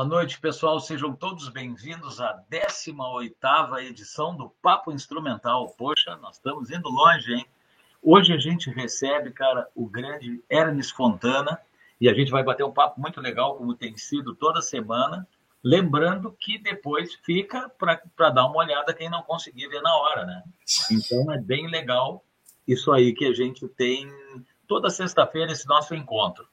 Boa noite, pessoal. Sejam todos bem-vindos à 18ª edição do Papo Instrumental. Poxa, nós estamos indo longe, hein? Hoje a gente recebe, cara, o grande Hermes Fontana e a gente vai bater um papo muito legal, como tem sido toda semana. Lembrando que depois fica para dar uma olhada quem não conseguir ver na hora, né? Então é bem legal isso aí que a gente tem toda sexta-feira, esse nosso encontro.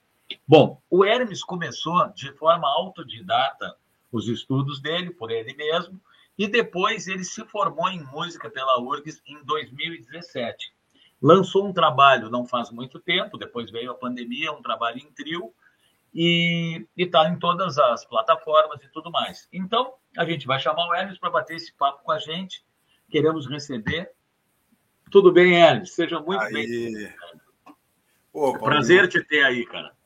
Bom, o Hermes começou de forma autodidata os estudos dele, por ele mesmo, e depois ele se formou em música pela URGS em 2017. Lançou um trabalho não faz muito tempo, depois veio a pandemia, um trabalho em trio, e está em todas as plataformas e tudo mais. Então, a gente vai chamar o Hermes para bater esse papo com a gente. Queremos receber. Tudo bem, Hermes? Seja muito bem-vindo. Prazer te ter aí, cara.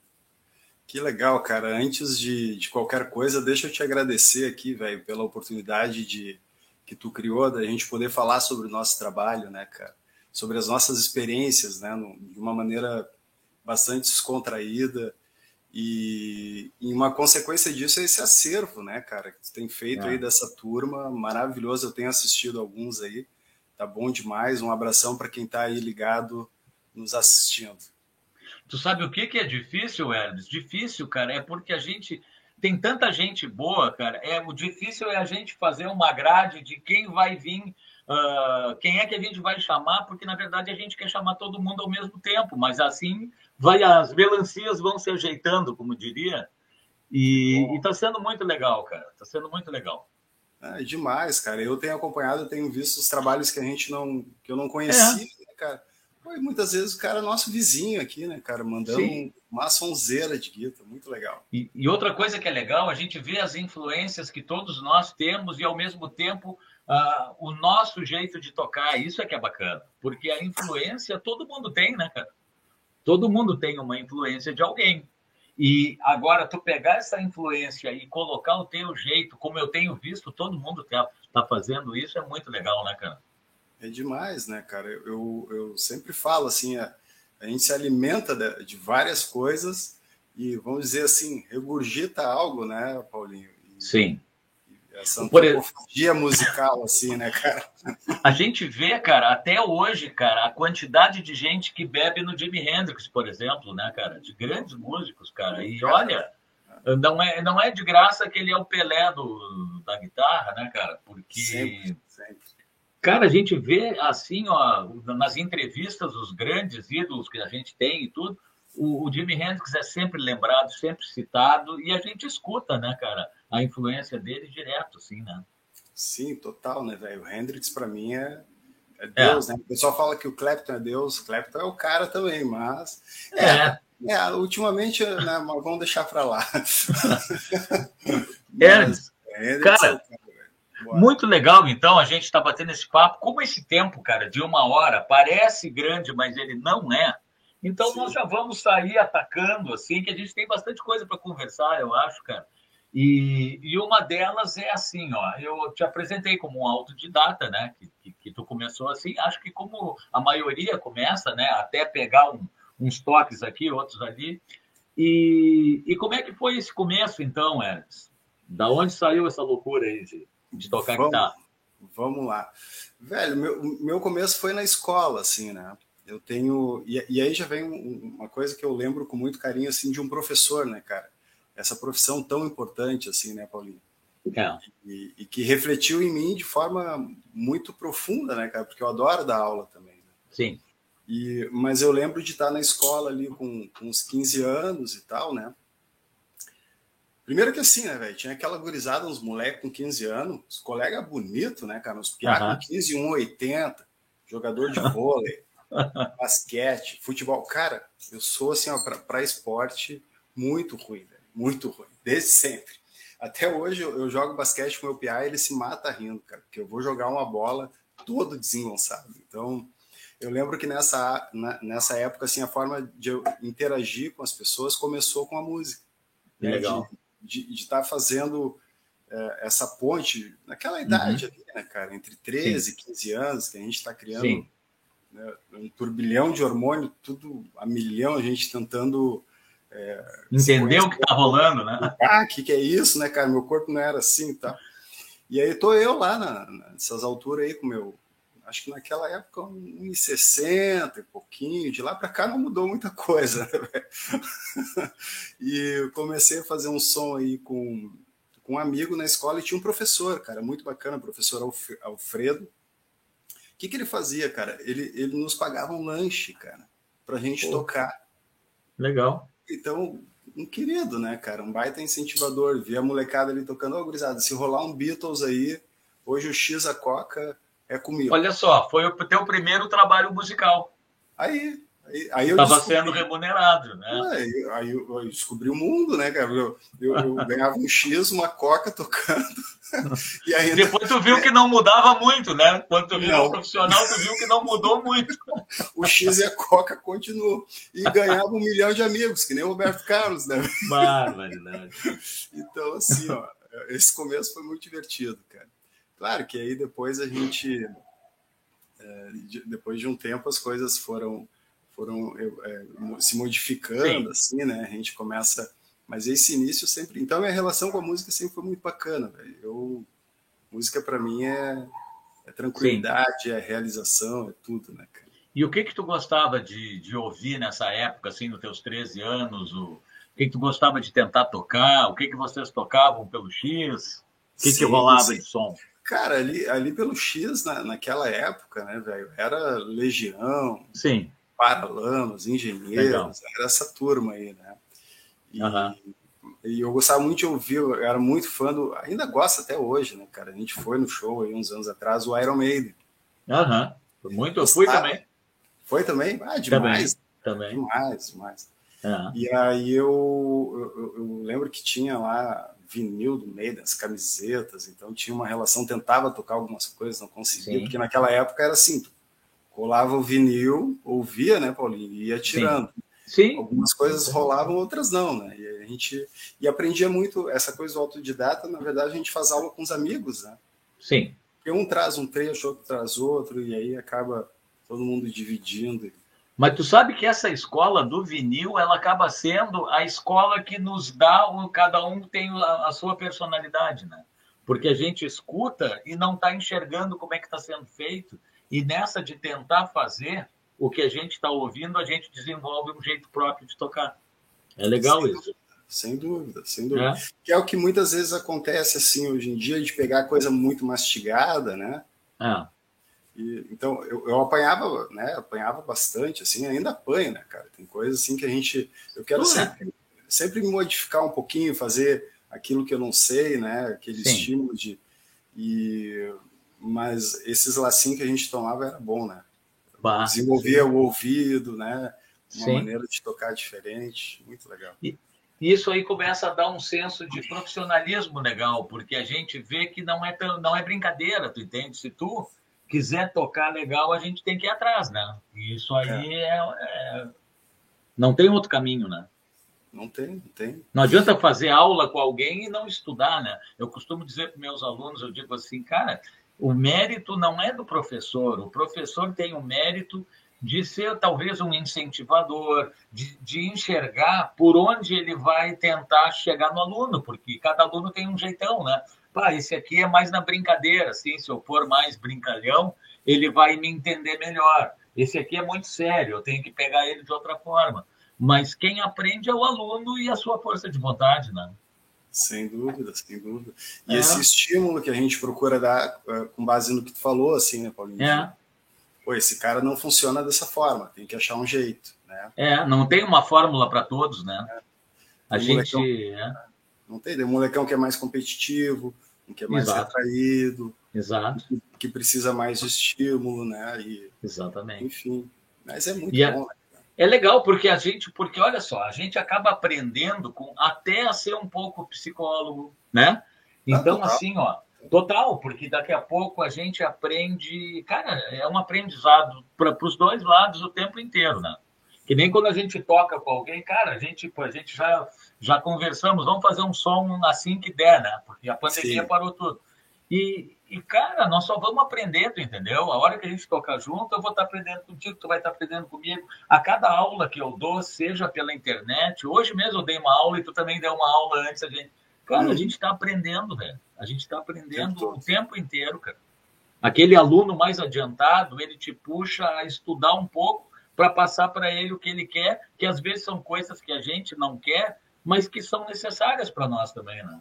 Que legal, cara. Antes de, de qualquer coisa, deixa eu te agradecer aqui, velho, pela oportunidade de que tu criou da gente poder falar sobre o nosso trabalho, né, cara? Sobre as nossas experiências, né, no, de uma maneira bastante descontraída. E, e, uma consequência disso é esse acervo, né, cara, que tu tem feito é. aí dessa turma, maravilhoso. Eu tenho assistido alguns aí, tá bom demais. Um abração para quem tá aí ligado nos assistindo. Tu sabe o que, que é difícil, Hermes? Difícil, cara, é porque a gente tem tanta gente boa, cara. É o difícil é a gente fazer uma grade de quem vai vir, uh, quem é que a gente vai chamar, porque na verdade a gente quer chamar todo mundo ao mesmo tempo, mas assim vai as melancias vão se ajeitando, como diria. E está sendo muito legal, cara. Está sendo muito legal. É demais, cara. Eu tenho acompanhado, eu tenho visto os trabalhos que a gente não, que eu não conhecia, é. né, cara foi muitas vezes o cara nosso vizinho aqui, né, cara, mandando Sim. uma sonzeira de guitarra, muito legal. E, e, outra coisa que é legal, a gente vê as influências que todos nós temos e ao mesmo tempo uh, o nosso jeito de tocar, isso é que é bacana, porque a influência todo mundo tem, né, cara? Todo mundo tem uma influência de alguém. E agora, tu pegar essa influência e colocar o teu jeito, como eu tenho visto, todo mundo tá, tá fazendo isso, é muito legal, né, cara? É demais, né, cara? Eu, eu sempre falo assim, a, a gente se alimenta de, de, várias coisas e, vamos dizer assim, regurgita algo, né, Paulinho? E, Sim. essa antropofagia musical, assim, né, cara? A gente vê, cara, até hoje, cara, a quantidade de gente que bebe no Jimi Hendrix, por exemplo, né, cara? De grandes músicos, cara. E olha, não é, não é de graça que ele é o Pelé do, da guitarra, né, cara? Porque... Sempre, sempre Cara, a gente vê assim, ó, nas entrevistas, os grandes ídolos que a gente tem e tudo, o, o Jimi Hendrix é sempre lembrado, sempre citado, e a gente escuta, né, cara, a influência dele direto, assim, né? Sim, total, né, velho? O Hendrix, para mim, é, é Deus, é. né? O pessoal fala que o Clapton é Deus, o Clapton é o cara também, mas. É. é, é ultimamente, né, vamos deixar para lá. É, mas, cara, é muito legal, então, a gente está batendo esse papo. Como esse tempo, cara, de uma hora, parece grande, mas ele não é. Então, Sim. nós já vamos sair atacando, assim, que a gente tem bastante coisa para conversar, eu acho, cara. E, e, uma delas é assim, ó, eu te apresentei como um autodidata, né, que, que, que, tu começou assim, acho que como a maioria começa, né, até pegar um, uns toques aqui, outros ali. E, e como é que foi esse começo, então, Ernst? Da onde saiu essa loucura aí, gente? De tocar vamos, guitarra? Vamos lá. Velho, meu, meu começo foi na escola, assim, né? Eu tenho. E, e aí já vem uma coisa que eu lembro com muito carinho, assim, de um professor, né, cara? Essa profissão tão importante, assim, né, Paulinho? É. E, e, que refletiu em mim de forma muito profunda, né, cara? Porque eu adoro dar aula também. Né? Sim. E, mas eu lembro de estar na escola ali com, com uns 15 anos e tal, né? Primeiro que assim, né, velho? Tinha aquela gurizada, uns moleques com 15 anos, os colegas bonitos, né, cara? Uns piá uhum. com 15, 1,80, jogador de vôlei, basquete, futebol. Cara, eu sou, assim, ó, para esporte muito ruim, velho. Muito ruim, desde sempre. Até hoje eu, eu jogo basquete com meu piá e ele se mata rindo, cara, porque eu vou jogar uma bola todo desengonçado. Então, eu lembro que nessa, na, nessa época, assim, a forma de eu interagir com as pessoas começou com a música. Legal. De, de estar tá fazendo é, essa ponte naquela idade uhum. ali, né, cara? Entre 13 e 15 anos, que a gente está criando né, um turbilhão de hormônio, tudo a milhão, a gente tentando É, Entendeu o que tá rolando, né? Ah, que que é isso, né, cara? Meu corpo não era assim, tá? E aí tô eu lá na, nessas alturas aí com meu acho que naquela época 1,60 e pouquinho, de lá para cá não mudou muita coisa. Né? e eu comecei a fazer um som aí com, com um amigo na escola e tinha um professor, cara, muito bacana, professor Alfredo. O que, que ele fazia, cara? Ele, ele nos pagava um lanche, cara, para a gente Pô. tocar. Legal. Então, um querido, né, cara? Um baita incentivador. Via a molecada ali tocando, ô, oh, gurizada, se rolar um Beatles aí, hoje o X a Coca é comigo. Olha só, foi o teu primeiro trabalho musical. Aí, aí, aí eu Estava sendo remunerado, né? Aí, aí eu, eu, descobri o mundo, né, cara? Eu, eu, eu ganhava um X, uma coca tocando. e ainda... Depois tu viu que não mudava muito, né? Quando tu virou profissional, tu viu que não mudou muito. o X e a coca continuou. E ganhava um milhão de amigos, que nem o Roberto Carlos, né? Barbaridade. então, assim, ó, esse começo foi muito divertido, cara. Claro que aí depois a gente, é, depois de um tempo, as coisas foram, foram é, se modificando, Sim. assim, né? A gente começa. Mas esse início sempre. Então, minha relação com a música sempre foi muito bacana, velho. Eu, música para mim é, é tranquilidade, Sim. é realização, é tudo, né, cara? E o que que tu gostava de, de ouvir nessa época, assim, nos teus 13 anos? O, o que que tu gostava de tentar tocar? O que que vocês tocavam pelo X? O que sim, que rolava sim. de som? Cara, ali, ali pelo X, na, naquela época, né, velho, era Legião, Sim. Paralamas, Engenheiros, Legal. era essa turma aí, né? E, uhum. e, eu gostava muito de ouvir, eu era muito fã do. Ainda gosto até hoje, né, cara? A gente foi no show aí uns anos atrás, o Iron Maiden. Aham. Uhum. Muito, eu fui também. Foi também? Ah, demais. Também. também. Demais, demais. Uhum. E aí eu, eu, eu, lembro que tinha lá vinil do Maiden, as camisetas, então tinha uma relação, tentava tocar algumas coisas, não conseguia, Sim. porque naquela época era assim, colava o vinil, ouvia, né, Paulinho, e ia tirando. Sim. Algumas coisas rolavam, outras não, né? E a gente e aprendia muito essa coisa do autodidata, na verdade a gente faz aula com os amigos, né? Sim. Porque um traz um trecho, outro traz outro, e aí acaba todo mundo dividindo. Mas tu sabe que essa escola do vinil, ela acaba sendo a escola que nos dá, cada um tem a, a sua personalidade, né? Porque a gente escuta e não está enxergando como é que está sendo feito. E nessa de tentar fazer o que a gente está ouvindo, a gente desenvolve um jeito próprio de tocar. É legal sem isso. Dúvida, sem dúvida, sem dúvida. É. Que é o que muitas vezes acontece assim hoje em dia, de pegar coisa muito mastigada, né? É. E, então, eu, eu apanhava, né? Apanhava bastante, assim, ainda apanho, né, cara? Tem coisas assim que a gente. Eu quero sempre, sempre modificar um pouquinho, fazer aquilo que eu não sei, né? Aquele Sim. estímulo de. E, mas esses lacinhos que a gente tomava era bom, né? Bah, Desenvolvia sim. o ouvido, né? Uma sim. maneira de tocar diferente, muito legal. E isso aí começa a dar um senso de profissionalismo legal, porque a gente vê que não é, não é brincadeira, tu entende? Se tu quiser tocar legal, a gente tem que ir atrás, né? E isso aí é. É, é... não tem outro caminho, né? Não tem, não tem. Não adianta fazer aula com alguém e não estudar, né? Eu costumo dizer para meus alunos, eu digo assim, cara, o mérito não é do professor. O professor tem o mérito de ser talvez um incentivador, de, de, enxergar por onde ele vai tentar chegar no aluno, porque cada aluno tem um jeitão, né? Pá, esse aqui é mais na brincadeira, assim, se eu for mais brincalhão, ele vai me entender melhor. Esse aqui é muito sério, eu tenho que pegar ele de outra forma. Mas quem aprende é o aluno e a sua força de vontade, né? Sem dúvida, sem dúvida. E é. esse estímulo que a gente procura dar é, com base no que tu falou, assim, né, Paulinho? É. Pô, esse cara não funciona dessa forma, tem que achar um jeito, né? É, não tem uma fórmula para todos, né? É. A gente... É. Não tem, tem um molecão que é mais competitivo, um que é mais Exato. retraído, Exato. Que, que, precisa mais de estímulo, né? E, Exatamente. Enfim, mas é muito e bom, né? É legal porque a gente, porque olha só, a gente acaba aprendendo com até a ser um pouco psicólogo, né? Então, ah, assim, ó, total, porque daqui a pouco a gente aprende, cara, é um aprendizado para os dois lados o tempo inteiro, né? Que nem quando a gente toca com alguém, cara, a gente, a gente já, já conversamos, vamos fazer um som assim que der, né? Porque a pandemia Sim. parou tudo. E, E, cara, nós só vamos aprendendo, entendeu? A hora que a gente tocar junto, eu vou estar aprendendo contigo, tu vai estar aprendendo comigo. A cada aula que eu dou, seja pela internet, hoje mesmo eu dei uma aula e tu também deu uma aula antes. A gente... Cara, a gente está aprendendo, velho. A gente está aprendendo tempo o tempo inteiro, cara. Aquele aluno mais adiantado, ele te puxa a estudar um pouco para passar para ele o que ele quer, que às vezes são coisas que a gente não quer, mas que são necessárias para nós também, né?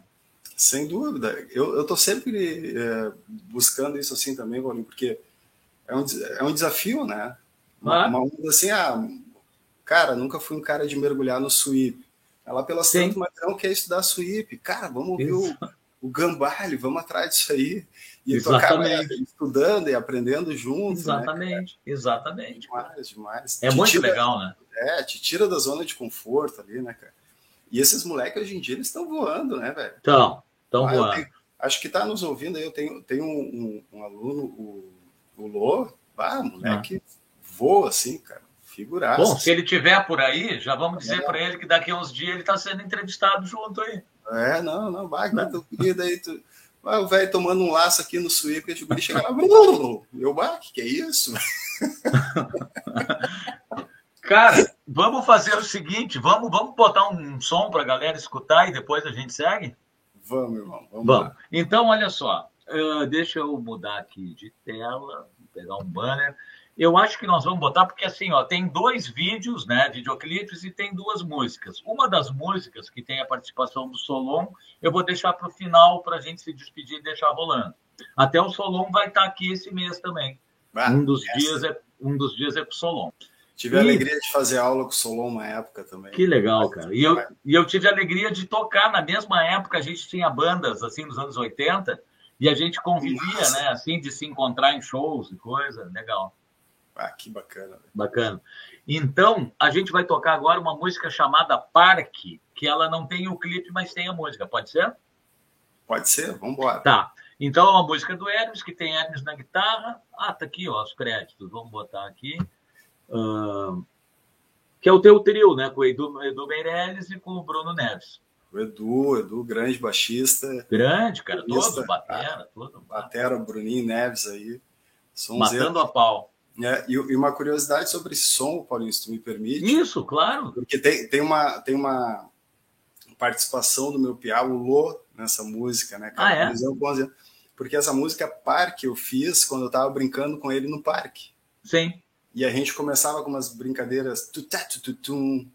Sem dúvida. Eu estou sempre é, buscando isso assim também, Paulinho, porque é um, é um desafio, né? Uma, ah. uma onda assim, ah, cara, nunca fui um cara de mergulhar no sweep. Ela pela Santo não quer estudar sweep. Cara, vamos ver o, o Gambale, vamos atrás disso aí. E exatamente. tocar estudando e aprendendo juntos. Né, exatamente, né, exatamente. Demais, demais. É te muito tira, legal, né? É, te tira da zona de conforto ali, né, cara? E esses moleques hoje em dia eles estão voando, né, velho? Estão, estão ah, voando. Tenho, acho que tá nos ouvindo aí, eu tenho, tenho um, um, um aluno, o, o Lô, ah, moleque ah. voa assim, cara. Figuraça. Bom, se ele tiver por aí, já vamos dizer é. para ele que daqui a uns dias ele está sendo entrevistado junto aí. É, não, não, vai, que tu querido aí, tu, vai, o velho tomando um laço aqui no suíço, que a gente chega lá, eu, bah, que, que é isso? Cara, vamos fazer o seguinte, vamos, vamos botar um som para a galera escutar e depois a gente segue? Vamos, irmão, vamos, vamos. Então, olha só, uh, deixa eu mudar aqui de tela, pegar um banner. Eu acho que nós vamos botar, porque assim, ó, tem dois vídeos, né, videoclipes, e tem duas músicas. Uma das músicas que tem a participação do Solon, eu vou deixar para o final para a gente se despedir e deixar rolando. Até o Solon vai estar tá aqui esse mês também. Ah, um dos essa... dias é um dos dias é para o Solon. Tive a alegria de fazer aula com o Solon uma época também. Que legal, cara. E eu, e eu tive a alegria de tocar na mesma época, a gente tinha bandas assim nos anos 80 e a gente convivia, Nossa. né, assim, de se encontrar em shows e coisa, legal. Ah, que bacana. Bacana. Então, a gente vai tocar agora uma música chamada Parque, que ela não tem o clipe, mas tem a música. Pode ser? Pode ser, vamos embora. Tá. Então, é uma música do Hermes, que tem Hermes na guitarra. Ah, tá aqui, ó, os créditos. Vamos botar aqui. Uh, que é o teu trio, né? Com o Edu, Edu Meirelles e com o Bruno Neves. O Edu, Edu, grande baixista. Grande, cara, todo batera, todo. Batera, Bruninho Neves aí. Matando a pau. É, e, e, uma curiosidade sobre esse som, Paulinho, se tu me permite. Isso, claro. Porque tem, tem, uma, tem uma participação do meu piá, o Lô, nessa música, né? Cara? Ah, é? Porque essa música Parque eu fiz quando eu estava brincando com ele no parque. Sim. E a gente começava com umas brincadeiras tutatututum,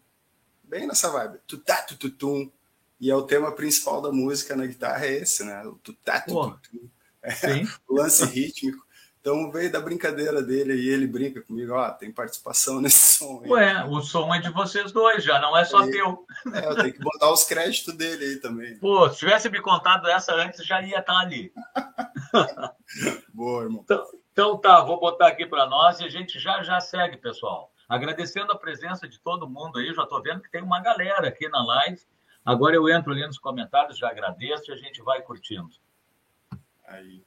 bem nessa vibe, tutatututum. E é o tema principal da música na guitarra é esse, né? O tutatututum. É, o lance rítmico. Então veio da brincadeira dele e ele brinca comigo, ó, tem participação nesse som. Aí. Ué, o som é de vocês dois, já não é só aí, teu. É, eu tenho que botar os créditos dele aí também. Pô, se tivesse me contado essa antes, já ia estar ali. Boa, irmão. Então, então tá, vou botar aqui para nós e a gente já já segue, pessoal. Agradecendo a presença de todo mundo aí, já estou vendo que tem uma galera aqui na live. Agora eu entro ali nos comentários, já agradeço e a gente vai curtindo. Aí.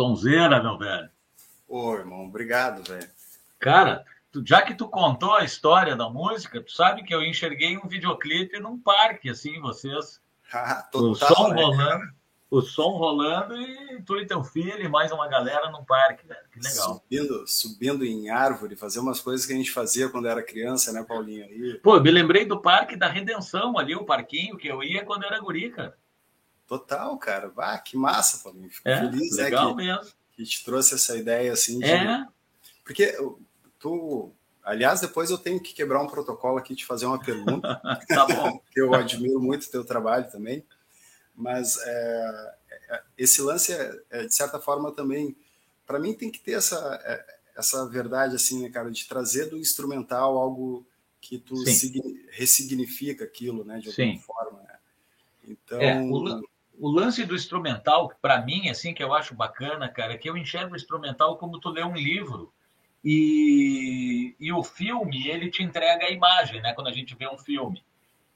Sonzeira, meu velho. Ô, irmão, obrigado, velho. Cara, tu, já que tu contou a história da música, tu sabe que eu enxerguei um videoclipe num parque, assim, vocês. Ah, o som né? rolando, o som rolando e tu e teu filho e mais uma galera num parque, velho. Que legal. Subindo, subindo em árvore, fazer umas coisas que a gente fazia quando era criança, né, Paulinho? E... Pô, eu me lembrei do Parque da Redenção ali, o parquinho que eu ia quando era guri, cara. Total, cara. Ah, que massa, Paulinho. Fico é, feliz, né, legal né, que, mesmo. que te trouxe essa ideia assim de... É. Porque tu Aliás, depois eu tenho que quebrar um protocolo aqui de fazer uma pergunta. tá bom. eu admiro muito o teu trabalho também. Mas é, é, esse lance, é, é, de certa forma, também, para mim, tem que ter essa, é, essa verdade, assim, né, cara, de trazer do instrumental algo que tu ressignifica aquilo, né, de alguma Sim. forma. Né? Então. É, o, o, lance do instrumental, para mim, assim, que eu acho bacana, cara, é que eu enxergo o instrumental como tu lê um livro e, e o filme, ele te entrega a imagem, né? Quando a gente vê um filme.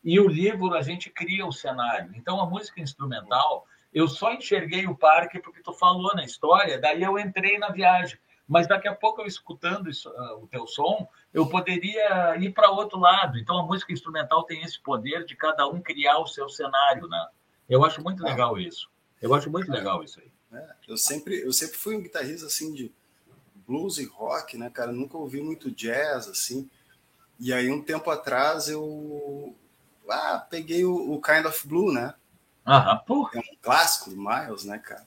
E o livro, a gente cria o cenário. Então, a música instrumental, eu só enxerguei o parque porque tu falou na história, daí eu entrei na viagem. Mas daqui a pouco, eu escutando isso, uh, o teu som, eu poderia ir para outro lado. Então, a música instrumental tem esse poder de cada um criar o seu cenário, né? Eu acho muito legal isso. Eu acho muito legal isso aí. É, eu sempre, eu sempre fui um guitarrista assim de blues e rock, né, cara? nunca ouvi muito jazz, assim. E aí, um tempo atrás, eu ah, peguei o, o Kind of Blue, né? Aham, porra. É um clássico do Miles, né, cara?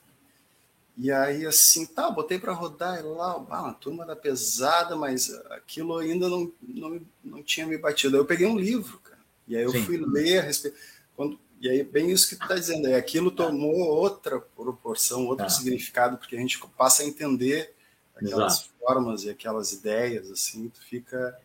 E aí, assim, tá, botei para rodar e lá, ah, uma turma da pesada, mas aquilo ainda não, não, não tinha me batido. Aí eu peguei um livro, cara. E aí eu Sim. fui ler a respeito. Quando, e aí, bem isso que tu tá dizendo, aí aquilo tomou outra proporção, outro ah. significado, porque a gente passa a entender aquelas Exato. formas e aquelas ideias, assim, tu fica.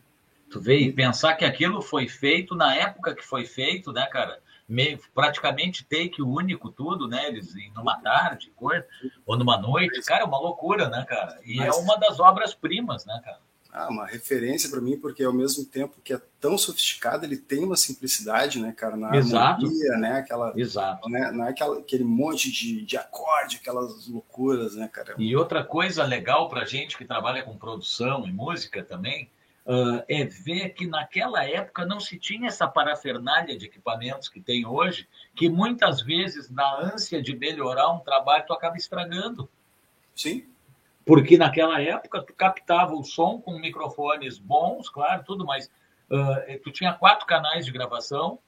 Tu vê e pensar que aquilo foi feito na época que foi feito, né, cara? Meio, praticamente take único, tudo, né? Eles numa tarde, coisa, ou numa noite, cara, é uma loucura, né, cara? E é é uma das obras-primas, né, cara? Ah, uma referência para mim, porque ao mesmo tempo que é tão sofisticado, ele tem uma simplicidade, né, cara, na Exato. harmonia, né, aquela, Exato. Né, não é aquela, aquele monte de, de acorde, aquelas loucuras, né, cara. E outra coisa legal para gente que trabalha com produção e música também, uh, é ver que naquela época não se tinha essa parafernália de equipamentos que tem hoje, que muitas vezes, na ânsia de melhorar um trabalho, tu acaba estragando. Sim porque naquela época tu captava o som com microfones bons, claro, tudo, mas uh, tu tinha quatro canais de gravação,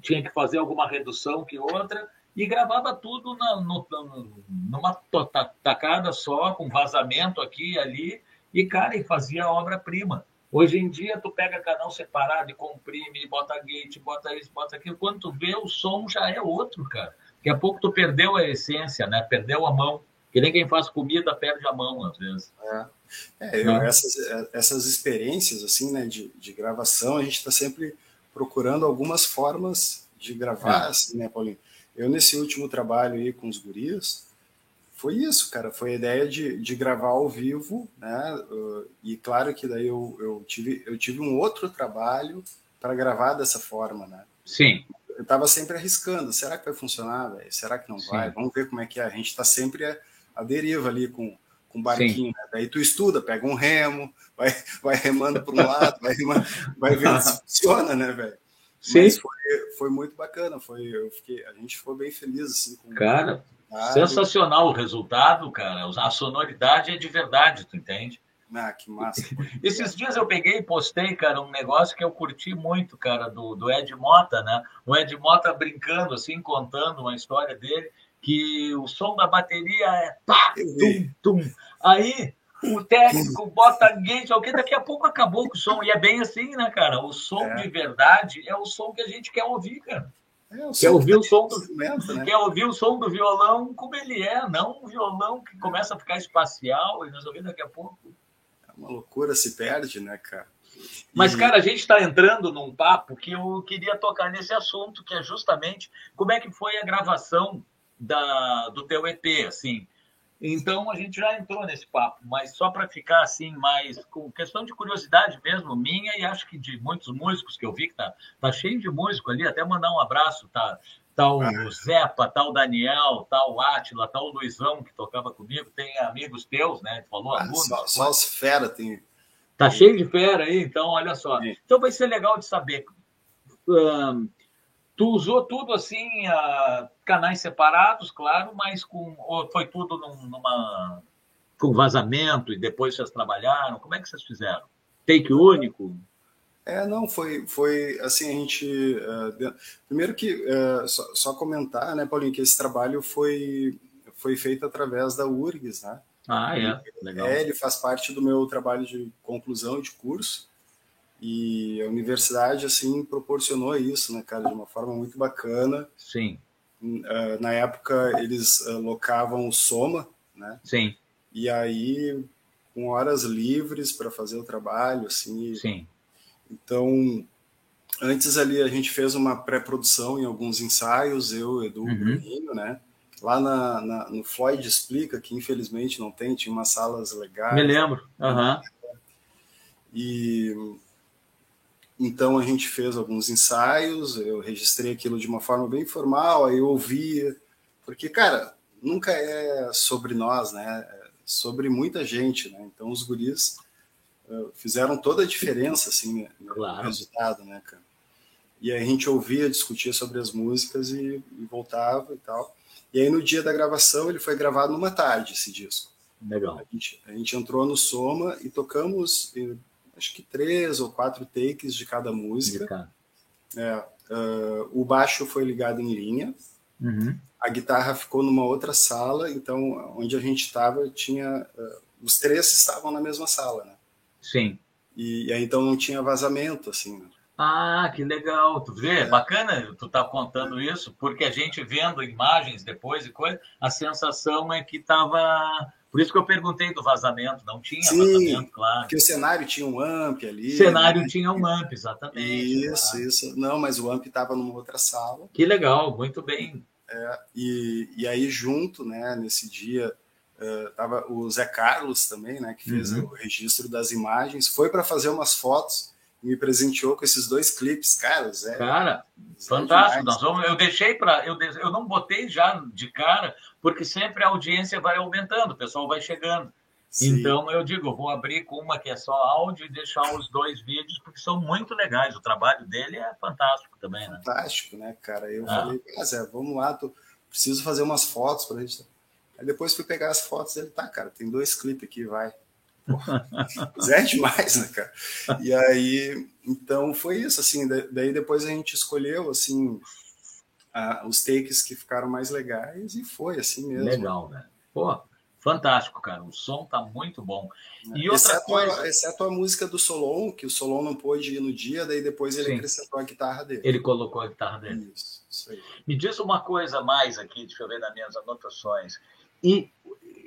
tinha que fazer alguma redução que outra, e gravava tudo na, no, numa tacada só, com vazamento aqui e ali, e, cara, e fazia obra-prima. Hoje em dia, tu pega canal separado e comprime, bota gate, bota isso, bota aquilo. Quando tu vê, o som já é outro, cara. Daqui a pouco tu perdeu a essência, né? Perdeu a mão. Que nem quem faz comida perde a mão, às vezes. É. É, eu, essas, essas experiências assim, né, de, de gravação, a gente está sempre procurando algumas formas de gravar, é. assim, né, Paulinho? Eu, nesse último trabalho aí com os gurias, foi isso, cara, foi a ideia de, de gravar ao vivo, né, uh, e claro que daí eu, eu, tive, eu tive um outro trabalho para gravar dessa forma, né? Sim. Eu estava sempre arriscando, será que vai funcionar, véio? será que não Sim. vai? Vamos ver como é que é, a gente está sempre a deriva ali com, com barquinho. Né? Daí tu estuda, pega um remo, vai, vai remando para um lado, vai, remando, vai ver se funciona, né, velho? Sim. Foi, foi muito bacana, foi, eu fiquei, a gente ficou bem feliz assim. Com cara, o sensacional o resultado, cara. A sonoridade é de verdade, tu entende? Ah, que massa. Esses dias eu peguei e postei, cara, um negócio que eu curti muito, cara, do, do Ed Mota, né? O Ed Mota brincando, assim, contando uma história dele que o som da bateria é pá, tum, tum. Aí o técnico bota gate, o que daqui a pouco acabou com o som. E é bem assim, né, cara? O som é. de verdade é o som que a gente quer ouvir, cara. É, quer ouvir o som do né? quer ouvir o som do violão como ele é, não um violão que começa a ficar espacial e nós ouvimos daqui a pouco. É uma loucura se perde, né, cara? Mas, cara, a gente está entrando num papo que eu queria tocar nesse assunto, que é justamente como é que foi a gravação da, do teu EP, assim. Então a gente já entrou nesse papo, mas só para ficar assim, mais com questão de curiosidade mesmo, minha e acho que de muitos músicos que eu vi que tá, tá cheio de músico ali, até mandar um abraço, tá? Tal tá o Zepa, tal tá o Daniel, tal o Átila, tal o Luizão que tocava comigo, tem amigos teus, né? Falou ah, alunos. Só, só os fera tem. Tá cheio de fera aí, então olha só. Então vai ser legal de saber. Um, Tu usou tudo assim, canais separados, claro, mas com ou foi tudo num, numa com vazamento e depois vocês trabalharam? Como é que vocês fizeram? Take único? É, não, foi, foi assim, a gente. Uh, primeiro que, uh, só, só, comentar, né, Paulinho, que esse trabalho foi, foi feito através da URGS, né? Ah, é, legal. É, ele faz parte do meu trabalho de conclusão de curso. E a universidade, assim, proporcionou isso, né, cara, de uma forma muito bacana. Sim. Uh, na época, eles uh, locavam o Soma, né? Sim. E aí, com horas livres para fazer o trabalho, assim. Sim. Então, antes ali a gente fez uma pré-produção em alguns ensaios, eu, Edu, uhum. Bruninho, né? Lá na, na, no Floyd Explica, que infelizmente não tem, tinha umas salas legais. Me lembro. Uhum. E então a gente fez alguns ensaios, eu registrei aquilo de uma forma bem formal, aí eu ouvia, porque, cara, nunca é sobre nós, né? É sobre muita gente, né? Então os guris uh, fizeram toda a diferença, assim, no claro. resultado, né, cara? E aí a gente ouvia, discutia sobre as músicas e, e voltava e tal. E aí no dia da gravação ele foi gravado numa tarde, esse disco. Legal. A gente, a gente entrou no Soma e tocamos acho que três ou quatro takes de cada música. É, uh, o baixo foi ligado em linha. Uhum. A guitarra ficou numa outra sala, então onde a gente estava tinha uh, os três estavam na mesma sala, né? Sim. E, e aí então não tinha vazamento assim. Né? Ah, que legal. Tu vê, é. bacana tu tá contando isso, porque a gente vendo imagens depois e coisa, a sensação é que tava por isso que eu perguntei do vazamento, não tinha Sim, vazamento, claro. Porque o cenário tinha um amp ali. O cenário né? tinha um amp, exatamente. Isso, claro. isso. Não, mas o amp estava numa outra sala. Que legal, muito bem. É, e, e aí, junto, né, nesse dia, uh, tava o Zé Carlos também, né, que fez uhum. o registro das imagens, foi para fazer umas fotos me presenteou com esses dois clipes, cara. Zé, cara, Zé fantástico. Nós vamos, eu deixei para. Eu, eu não botei já de cara, porque sempre a audiência vai aumentando, o pessoal vai chegando. Sim. Então eu digo, vou abrir com uma que é só áudio e deixar os dois vídeos, porque são muito legais. O trabalho dele é fantástico também, né? Fantástico, né, cara? Eu ah. falei, ah, Zé, vamos lá, tô... preciso fazer umas fotos para a gente. Aí depois fui pegar as fotos ele, tá, cara, tem dois clipes aqui, vai. Zé é demais, né, cara? E aí, então foi isso, assim, daí depois a gente escolheu, assim, a, os takes que ficaram mais legais e foi assim mesmo. Legal, né? Pô, fantástico, cara, o som tá muito bom. E outra exceto coisa... A, exceto a música do Solon, que o Solon não pôde ir no dia, daí depois ele Sim. acrescentou a guitarra dele. Ele colocou a guitarra dele. Isso, isso aí. Me diz uma coisa mais aqui, deixa eu ver nas minhas anotações. E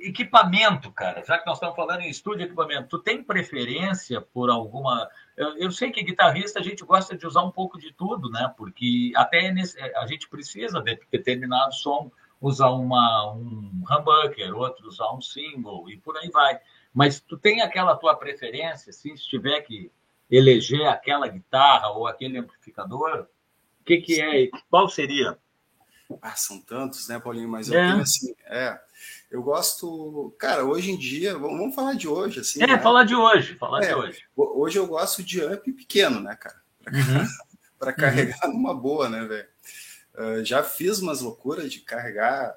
equipamento, cara, já que nós estamos falando em estúdio equipamento, tu tem preferência por alguma. Eu, eu, sei que guitarrista a gente gosta de usar um pouco de tudo, né? Porque até nesse, a gente precisa de determinado som usar uma, um humbucker, outro usar um single e por aí vai. Mas tu tem aquela tua preferência, assim, se tiver que eleger aquela guitarra ou aquele amplificador, o que, que é? Qual seria? Ah, são tantos, né, Paulinho? Mas eu é. tenho assim, é, eu gosto, cara, hoje em dia, vamos falar de hoje, assim. É, né? falar de hoje, falar é, de hoje. Hoje eu gosto de amp pequeno, né, cara? Para uhum. carregar uhum. numa boa, né, velho? Uh, já fiz umas loucuras de carregar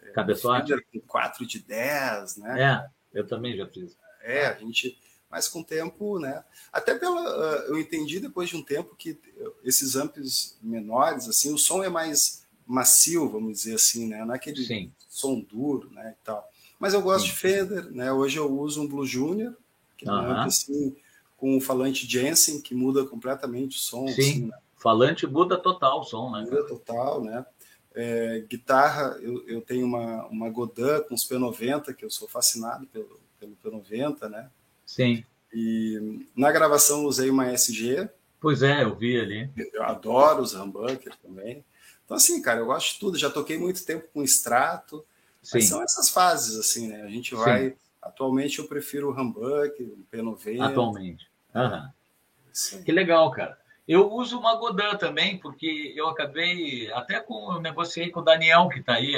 é, cabeçote com 4 de 10, né? É, eu também já fiz. É, a gente, mas com o tempo, né? Até pela, uh, eu entendi depois de um tempo que esses amps menores, assim, o som é mais macio, vamos dizer assim, né? Não é aquele Sim. Som duro, né? E tal. Mas eu gosto Sim. de Fender, né? Hoje eu uso um Blue Junior, que é um assim, com um falante Jensen, que muda completamente o som. Sim, assim, né? falante muda total o som, né? Muda total, né? É, guitarra, eu, eu tenho uma, uma Godin com os P90, que eu sou fascinado pelo, pelo P90, né? Sim. E na gravação usei uma SG. Pois é, eu vi ali. Eu adoro os humbucker também. Então, assim, cara, eu gosto de tudo. Já toquei muito tempo com extrato. Sim. são essas fases, assim, né? A gente vai. Sim. Atualmente eu prefiro o humbuck, o P90. Atualmente. Uhum. Que legal, cara. Eu uso uma Godin também, porque eu acabei, até com, eu negociei com o Daniel, que está aí,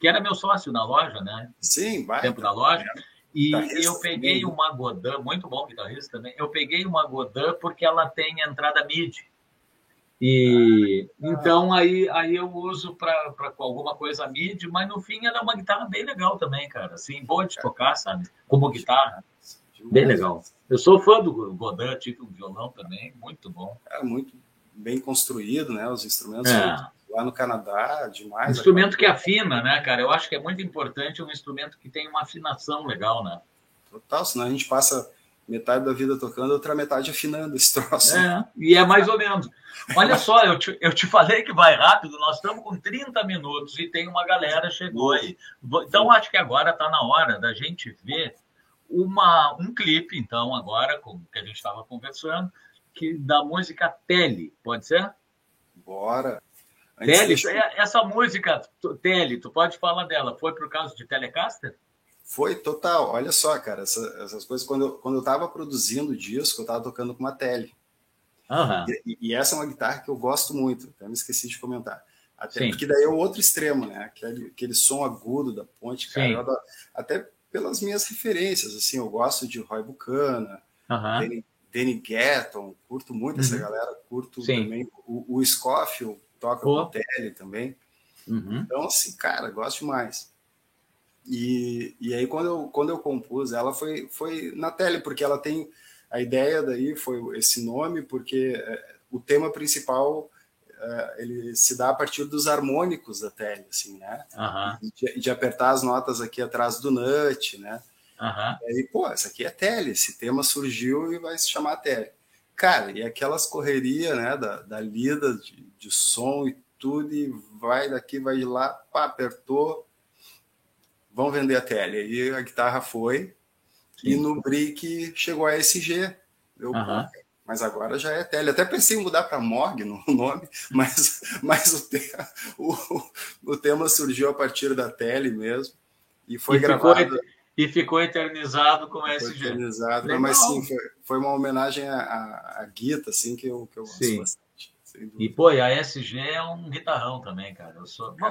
que era meu sócio na loja, né? Sim, vai. Tempo da loja. E eu peguei uma Godin, muito bom guitarrista também. Eu peguei uma Godin porque ela tem entrada MIDI. E ah, então aí, aí eu uso para alguma coisa MIDI, mas no fim ela é uma guitarra bem legal também, cara. Assim, boa de tocar, sabe? Como guitarra. Bem legal. Eu sou fã do Godin, um violão também, muito bom. É muito bem construído, né? Os instrumentos é. lá no Canadá, demais. Um instrumento que afina, né, cara? Eu acho que é muito importante um instrumento que tem uma afinação legal, né? Total, senão a gente passa metade da vida tocando, outra metade afinando esse troço. É, e é mais ou menos. Olha só, eu te, eu te falei que vai rápido, nós estamos com 30 minutos e tem uma galera chegou aí. Então, acho que agora está na hora da gente ver uma, um clipe, então, agora, como que a gente estava conversando, que da música Tele, pode ser? Bora. Tele, é, essa música Tele, tu pode falar dela, foi por causa de Telecaster? Foi total. Olha só, cara, essa, essas coisas. Quando eu, quando eu tava produzindo o disco, eu tava tocando com uma tele. Uhum. E, e, essa é uma guitarra que eu gosto muito, até me esqueci de comentar. Até Sim. porque daí é o outro extremo, né? Aquele, aquele som agudo da ponte, cara. Adoro, até pelas minhas referências, assim, eu gosto de Roy Bucana, uhum. Danny, Danny Gatton, curto muito uhum. essa galera, curto Sim. também. O, o Scofield toca oh. com tele também. Uhum. Então, assim, cara, gosto demais. E, e aí, quando eu, quando eu compus, ela foi, foi na tele, porque ela tem. A ideia daí foi esse nome, porque é, o tema principal é, ele se dá a partir dos harmônicos da tele, assim, né? Uhum. De, de, apertar as notas aqui atrás do nut, né? Uhum. E aí, pô, essa aqui é tele, esse tema surgiu e vai se chamar tele. Cara, e aquelas correrias, né, da, da lida de, de som e tudo, e vai daqui, vai de lá, pá, apertou, vão vender a tele. E a guitarra foi, Sim. e no brick chegou a SG. Eu, uhum. Mas agora já é tele. Até pensei em mudar para Morg no nome, mas, mas o, tema, o, o, tema surgiu a partir da tele mesmo. E foi e gravado. Ficou, e ficou eternizado com foi SG. Eternizado, Legal. mas sim, foi, foi uma homenagem à, à Guita, assim, que eu, que eu gosto sim. bastante. E, pô, e a SG é um guitarrão também, cara. Eu sou. Bom,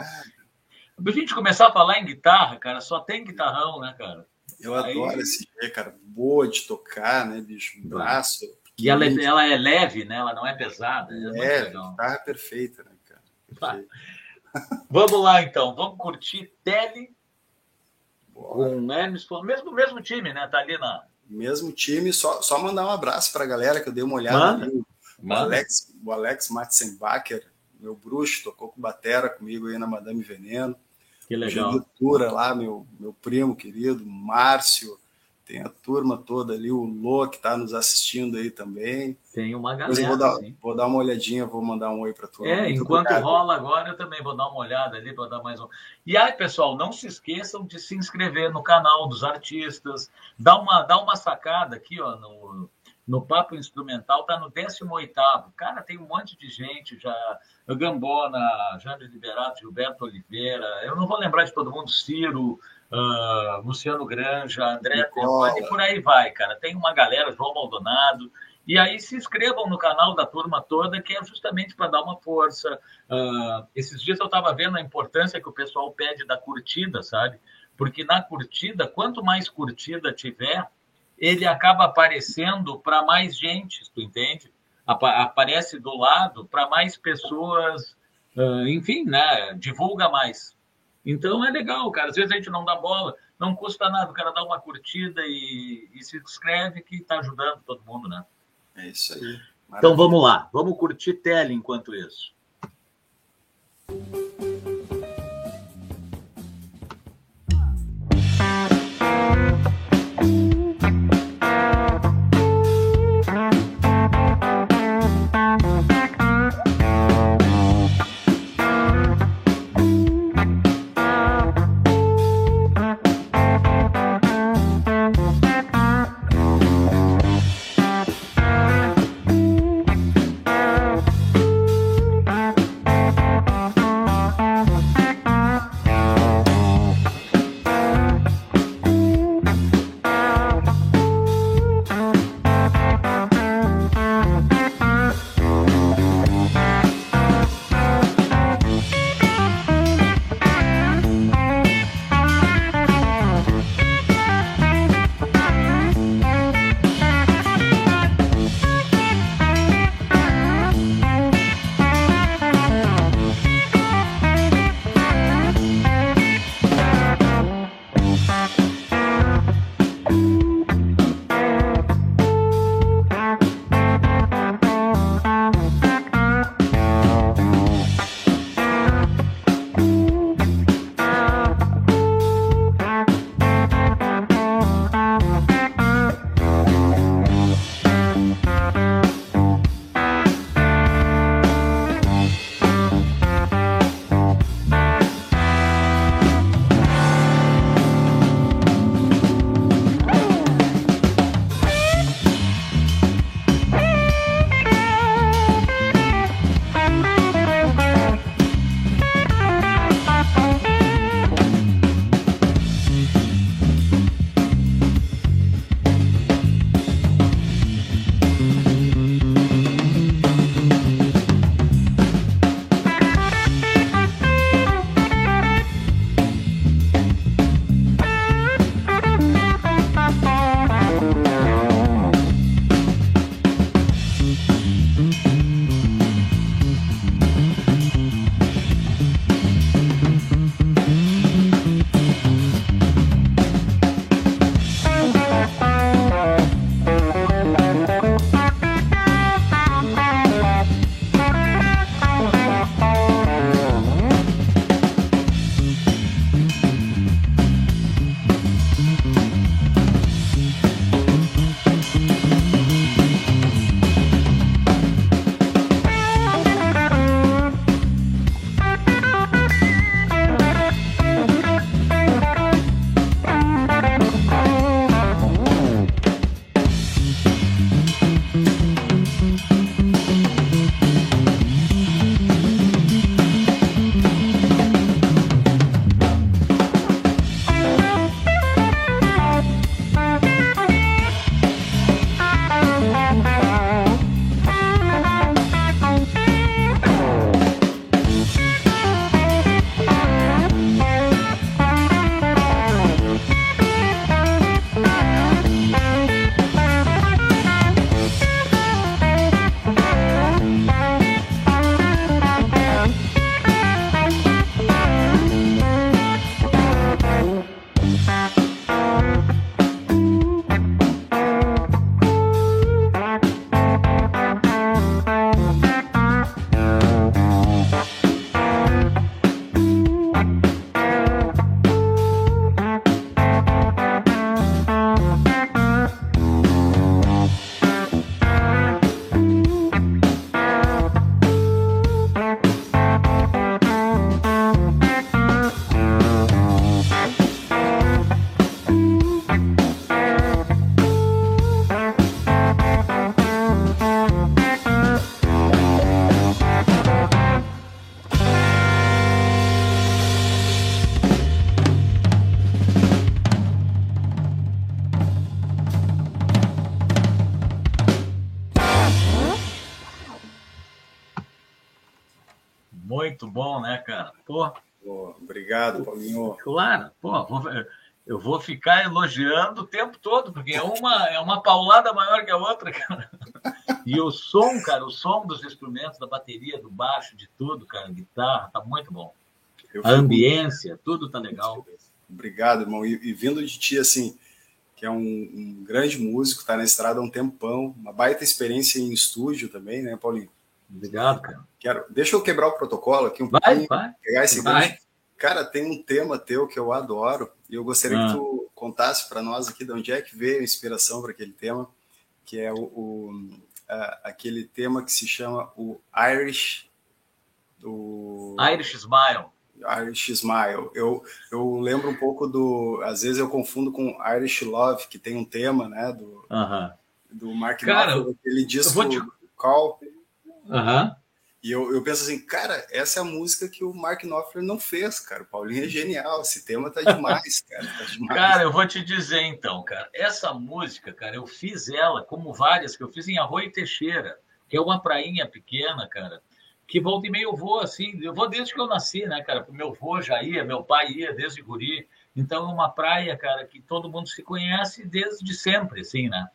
a gente começar a falar em guitarra, cara, só tem guitarrão, né, cara? Eu Aí... adoro esse G, cara. Boa de tocar, né, bicho? Braço. E ela, é, ela é leve, né? Ela não é pesada. É, é guitarra perfeita, né, cara? Vamos lá, então. Vamos curtir Tele com Hermes. Mesmo, mesmo time, né? Tá ali na... Mesmo time. Só, só mandar um abraço para a galera que eu dei uma olhada. Manda. O Alex, o Alex Matzenbacher, meu bruxo, tocou com batera comigo aí na Madame Veneno. Que legal. Tura lá, meu, meu primo querido, Márcio, tem a turma toda ali, o Lô que está nos assistindo aí também. Tem uma galera. Vou dar, vou dar, uma olhadinha, vou mandar um oi para tu. É, Muito enquanto obrigado. rola agora, eu também vou dar uma olhada ali para dar mais um. E aí, pessoal, não se esqueçam de se inscrever no canal dos artistas, dá uma, dá uma sacada aqui, ó, no no Papo Instrumental, está no 18 Cara, tem um monte de gente já. Gambona, Jânio Liberato, Gilberto Oliveira, eu não vou lembrar de todo mundo, Ciro, uh, Luciano Granja, André Termani, e por aí vai, cara. Tem uma galera, João Maldonado. E aí se inscrevam no canal da turma toda, que é justamente para dar uma força. Uh, esses dias eu estava vendo a importância que o pessoal pede da curtida, sabe? Porque na curtida, quanto mais curtida tiver, ele acaba aparecendo para mais gente, tu entende? Aparece do lado para mais pessoas, enfim, né? Divulga mais. Então é legal, cara. Às vezes a gente não dá bola, não custa nada, o cara dá uma curtida e, e se inscreve que está ajudando todo mundo, né? É isso aí. Maravilha. Então vamos lá, vamos curtir tele enquanto isso. Paulinho. Claro, pô, vou, eu vou ficar elogiando o tempo todo, porque é uma, é uma paulada maior que a outra, cara. E o som, cara, o som dos instrumentos, da bateria, do baixo, de tudo, cara, guitarra, tá muito bom. a ambiência, tudo tá legal. Obrigado, irmão. E, e, vindo de ti, assim, que é um, um grande músico, tá na estrada há um tempão, uma baita experiência em estúdio também, né, Paulinho? Obrigado, cara. Quero, deixa eu quebrar o protocolo aqui um vai, pouquinho. Vai, pegar esse vai. Cara, tem um tema teu que eu adoro e eu gostaria ah. que tu contasse para nós aqui de onde é que veio a inspiração para aquele tema, que é o, o aquele tema que se chama o Irish. O... Irish Smile. Irish Smile. Eu, eu lembro um pouco do. Às vezes eu confundo com Irish Love, que tem um tema, né? Do, uh -huh. do Mark Cara, Knopfler, aquele disco te... Call. Aham. Uh -huh. E eu, eu penso assim, cara, essa é a música que o Mark Knopfler não fez, cara. O Paulinho é genial, esse tema tá demais, cara. Tá demais. Cara, eu vou te dizer então, cara, essa música, cara, eu fiz ela, como várias que eu fiz em Arroio Teixeira, que é uma prainha pequena, cara, que volta e meio eu vou assim, eu vou desde que eu nasci, né, cara? Meu avô já ia, meu pai ia desde guri. Então é uma praia, cara, que todo mundo se conhece desde sempre, assim, né?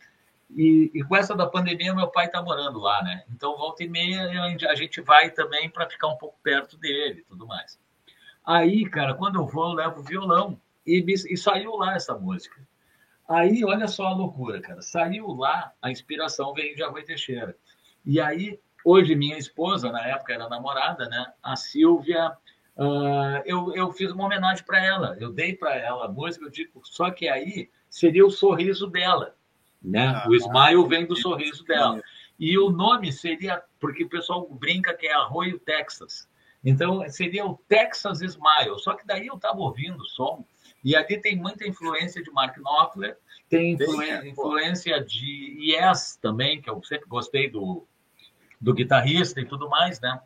E, e, com essa da pandemia, meu pai está morando lá, né? Então, volta e meia, a gente vai também para ficar um pouco perto dele tudo mais. Aí, cara, quando eu vou, eu levo violão e, e saiu lá essa música. Aí, olha só a loucura, cara. Saiu lá, a inspiração veio de Arroio Teixeira. E aí, hoje, minha esposa, na época era namorada, né? A Silvia, uh, eu, eu fiz uma homenagem para ela. Eu dei para ela a música, eu digo, só que aí seria o sorriso dela né? Ah, o smile vem do sorriso dela. E o nome seria, porque o pessoal brinca que é Arroio Texas. Então, seria o Texas Smile. Só que daí eu estava ouvindo o som, e ali tem muita influência de Mark Knopfler, tem influência, influência de Yes também, que eu sempre gostei do, do guitarrista e tudo mais, né?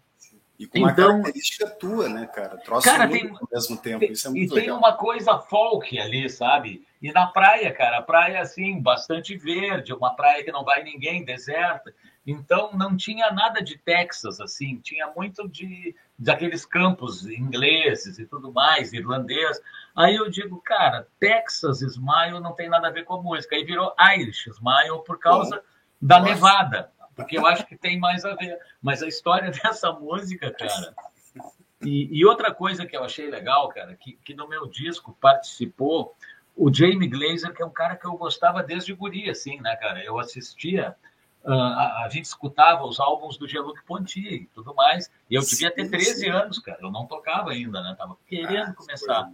E com uma então, característica tua, né, cara? Troço cara, tem, ao mesmo tempo. Isso é muito e legal. tem uma coisa folk ali, sabe? E na praia, cara, a praia assim, bastante verde, uma praia que não vai ninguém, deserta. Então não tinha nada de Texas assim, tinha muito de daqueles campos ingleses e tudo mais, irlandês. Aí eu digo, cara, Texas Smile não tem nada a ver com a música. Aí virou Irish Smile por causa Bom, da nossa. nevada porque eu acho que tem mais a ver. Mas a história dessa música, cara. E, e outra coisa que eu achei legal, cara, que, que no meu disco participou o Jamie Glazer, que é um cara que eu gostava desde guri, assim, né, cara? Eu assistia, uh, a, a, gente escutava os álbuns do Jean-Luc Ponty e tudo mais, e eu devia ter 13 anos, cara, eu não tocava ainda, né? Tava querendo ah, começar.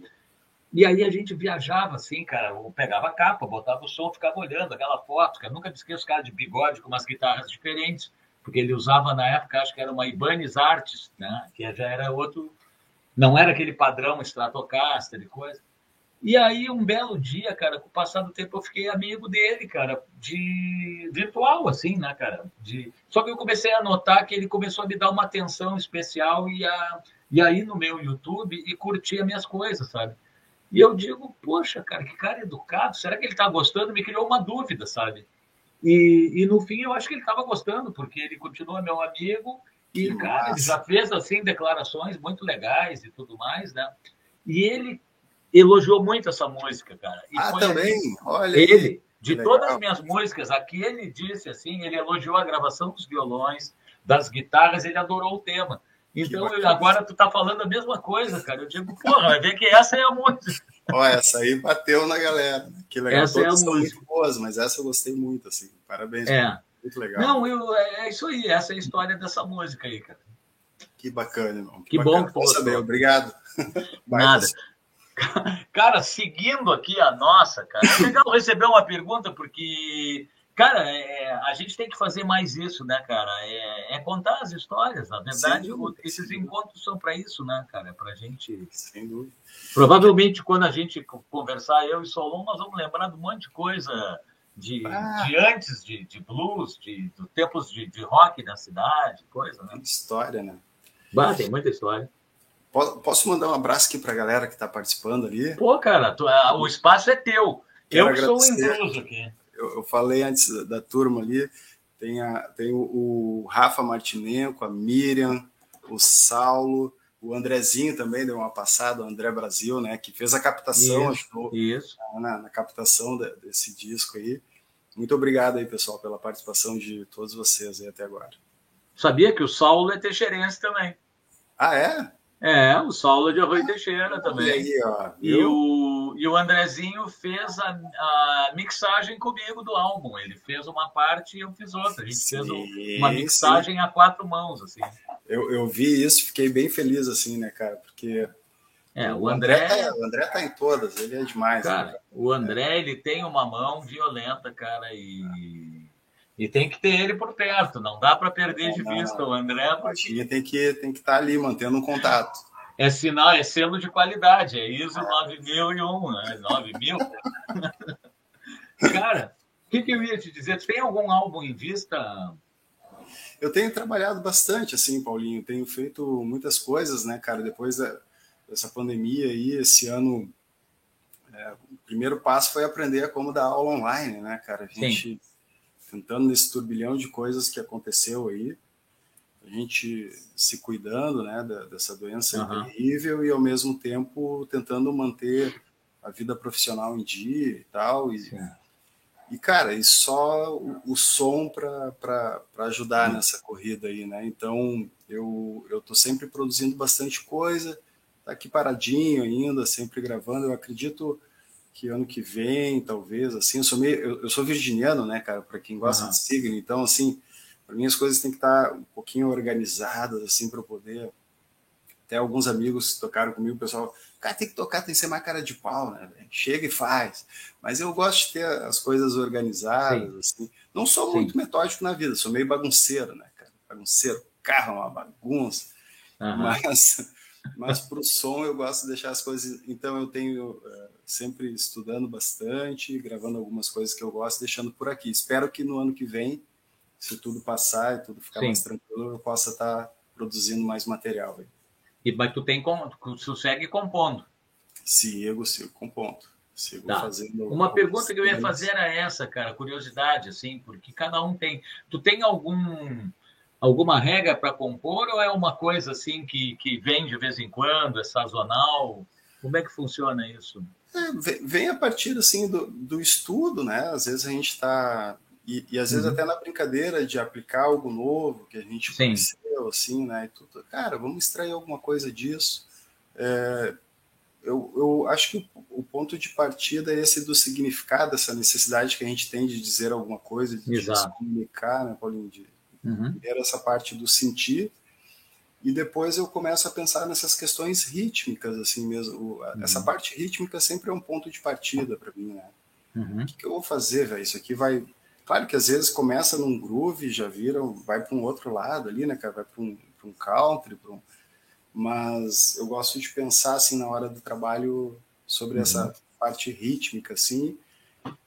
E aí a gente viajava assim, cara, eu pegava a capa, botava o som, ficava olhando aquela foto, cara. Nunca me esqueço cara de bigode com umas guitarras diferentes, porque ele usava na época, acho que era uma Ibanez Arts, né? Que já era outro, não era aquele padrão Stratocaster e coisa. E aí, um belo dia, cara, com o passar do tempo, eu fiquei amigo dele, cara, de virtual, assim, né, cara? De... Só que eu comecei a notar que ele começou a me dar uma atenção especial e, a... e aí no meu YouTube e curtir as minhas coisas, sabe? E eu digo, poxa, cara, que cara educado, será que ele está gostando? Me criou uma dúvida, sabe? E, e no fim eu acho que ele estava gostando, porque ele continua meu amigo e, que cara, ele já fez assim declarações muito legais e tudo mais, né? E ele elogiou muito essa música, cara. E ah, também? Olha. Ele, de legal. todas as minhas músicas, aqui ele disse assim, ele elogiou a gravação dos violões, das guitarras, ele adorou o tema. Então, agora tu tá falando a mesma coisa, cara. Eu digo, porra, vai ver que essa é a música. Ó, essa aí bateu na galera. Que legal. Essa Todas é a música. muito boas, mas essa eu gostei muito, assim. Parabéns. É. Muito legal. Não, eu, é, é isso aí. Essa é a história dessa música aí, cara. Que bacana, irmão. Que, que bom que foi. saber. Obrigado. Nada. Cara, seguindo aqui a nossa, cara, é legal receber uma pergunta, porque Cara, é, a gente tem que fazer mais isso, né, cara? É, é contar as histórias. Na verdade, Sim, esses encontros são para isso, né, cara? Para a gente. Sem dúvida. Provavelmente, quando a gente conversar, eu e Solon, nós vamos lembrar de um monte de coisa de, ah. de antes, de, de blues, de, de tempos de, de rock na cidade, coisa, né? História, né? Bah, tem muita história. Posso mandar um abraço aqui para a galera que está participando ali? Pô, cara, tu, o espaço é teu. Quero eu sou o intruso aqui eu, eu falei antes da, turma ali, tem, a, tem o, o, Rafa Martinenko, a Miriam, o Saulo, o Andrezinho também deu uma passada, o André Brasil, né, que fez a captação, isso, ajudou isso. Na, na, captação de, desse disco aí. Muito obrigado aí, pessoal, pela participação de todos vocês aí até agora. Sabia que o Saulo é teixeirense também. Ah, é? É, o Saulo é de Arroio Teixeira também. Aí, ó, e, o, e o Andrezinho fez a, a, mixagem comigo do álbum. Ele fez uma parte e eu fiz outra. A gente sim, fez uma mixagem sim. a quatro mãos, assim. Eu, eu vi isso, fiquei bem feliz, assim, né, cara? Porque é, o André, André tá, o André tá em todas, ele é demais. Cara, né? o André, ele tem uma mão violenta, cara, e e tem que ter ele por perto, não dá para perder de vista o André. Porque... Tem que tem que estar tá ali mantendo um contato. É sinal, é selo de qualidade, é ISO 9001, né? 9000. Cara, o que, que, eu ia te dizer? tem algum álbum em vista? Eu tenho trabalhado bastante, assim, Paulinho. Tenho feito muitas coisas, né, cara? Depois dessa pandemia aí, esse ano, é, o primeiro passo foi aprender como dar aula online, né, cara? A gente Sim tentando nesse turbilhão de coisas que aconteceu aí, a gente se cuidando, né, dessa doença uhum. terrível e ao mesmo tempo tentando manter a vida profissional em dia e tal e, e cara, e só o, o som para ajudar uhum. nessa corrida aí, né? Então eu eu tô sempre produzindo bastante coisa, tá aqui paradinho ainda, sempre gravando. Eu acredito que ano que vem, talvez, assim, eu sou meio, eu, eu sou virginiano, né, cara, para quem gosta uhum. de signo, então, assim, para mim as coisas têm que estar um pouquinho organizadas, assim, para poder, até alguns amigos que tocaram comigo, o pessoal, cara, tem que tocar, tem que ser mais cara de pau, né, chega e faz, mas eu gosto de ter as coisas organizadas, Sim. assim, não sou Sim. muito metódico na vida, sou meio bagunceiro, né, cara, bagunceiro, carro é uma bagunça, uhum. mas mas para o som eu gosto de deixar as coisas. Então eu tenho uh, sempre estudando bastante, gravando algumas coisas que eu gosto, deixando por aqui. Espero que no ano que vem, se tudo passar e tudo ficar Sim. mais tranquilo, eu possa estar produzindo mais material. Aí. E mas tu tem tu segue compondo? Sigo, sigo compondo. Sigo tá. fazendo. Uma pergunta que eu ia fazer era essa, cara, curiosidade, assim, porque cada um tem. Tu tem algum alguma regra para compor ou é uma coisa assim que, que vem de vez em quando, é sazonal? Como é que funciona isso? É, vem a partir assim do, do estudo, né? Às vezes a gente está e, e, às vezes uhum. até na brincadeira de aplicar algo novo que a gente Sim. conheceu, assim, né? E tudo, cara, vamos extrair alguma coisa disso. É, eu, eu acho que o, o, ponto de partida é esse do significado, essa necessidade que a gente tem de dizer alguma coisa, de, de se comunicar, né, Paulinho? De, Uhum. Primeiro essa parte do sentir e depois eu começo a pensar nessas questões rítmicas assim mesmo. Uhum. Essa parte rítmica sempre é um ponto de partida para mim, né? Uhum. O que, que, eu vou fazer, velho? Isso aqui vai. Claro que às vezes começa num groove, já vira, vai para um outro lado ali, né, cara? Vai para um, um country, para um. Mas eu gosto de pensar assim na hora do trabalho sobre essa uhum. parte rítmica, assim,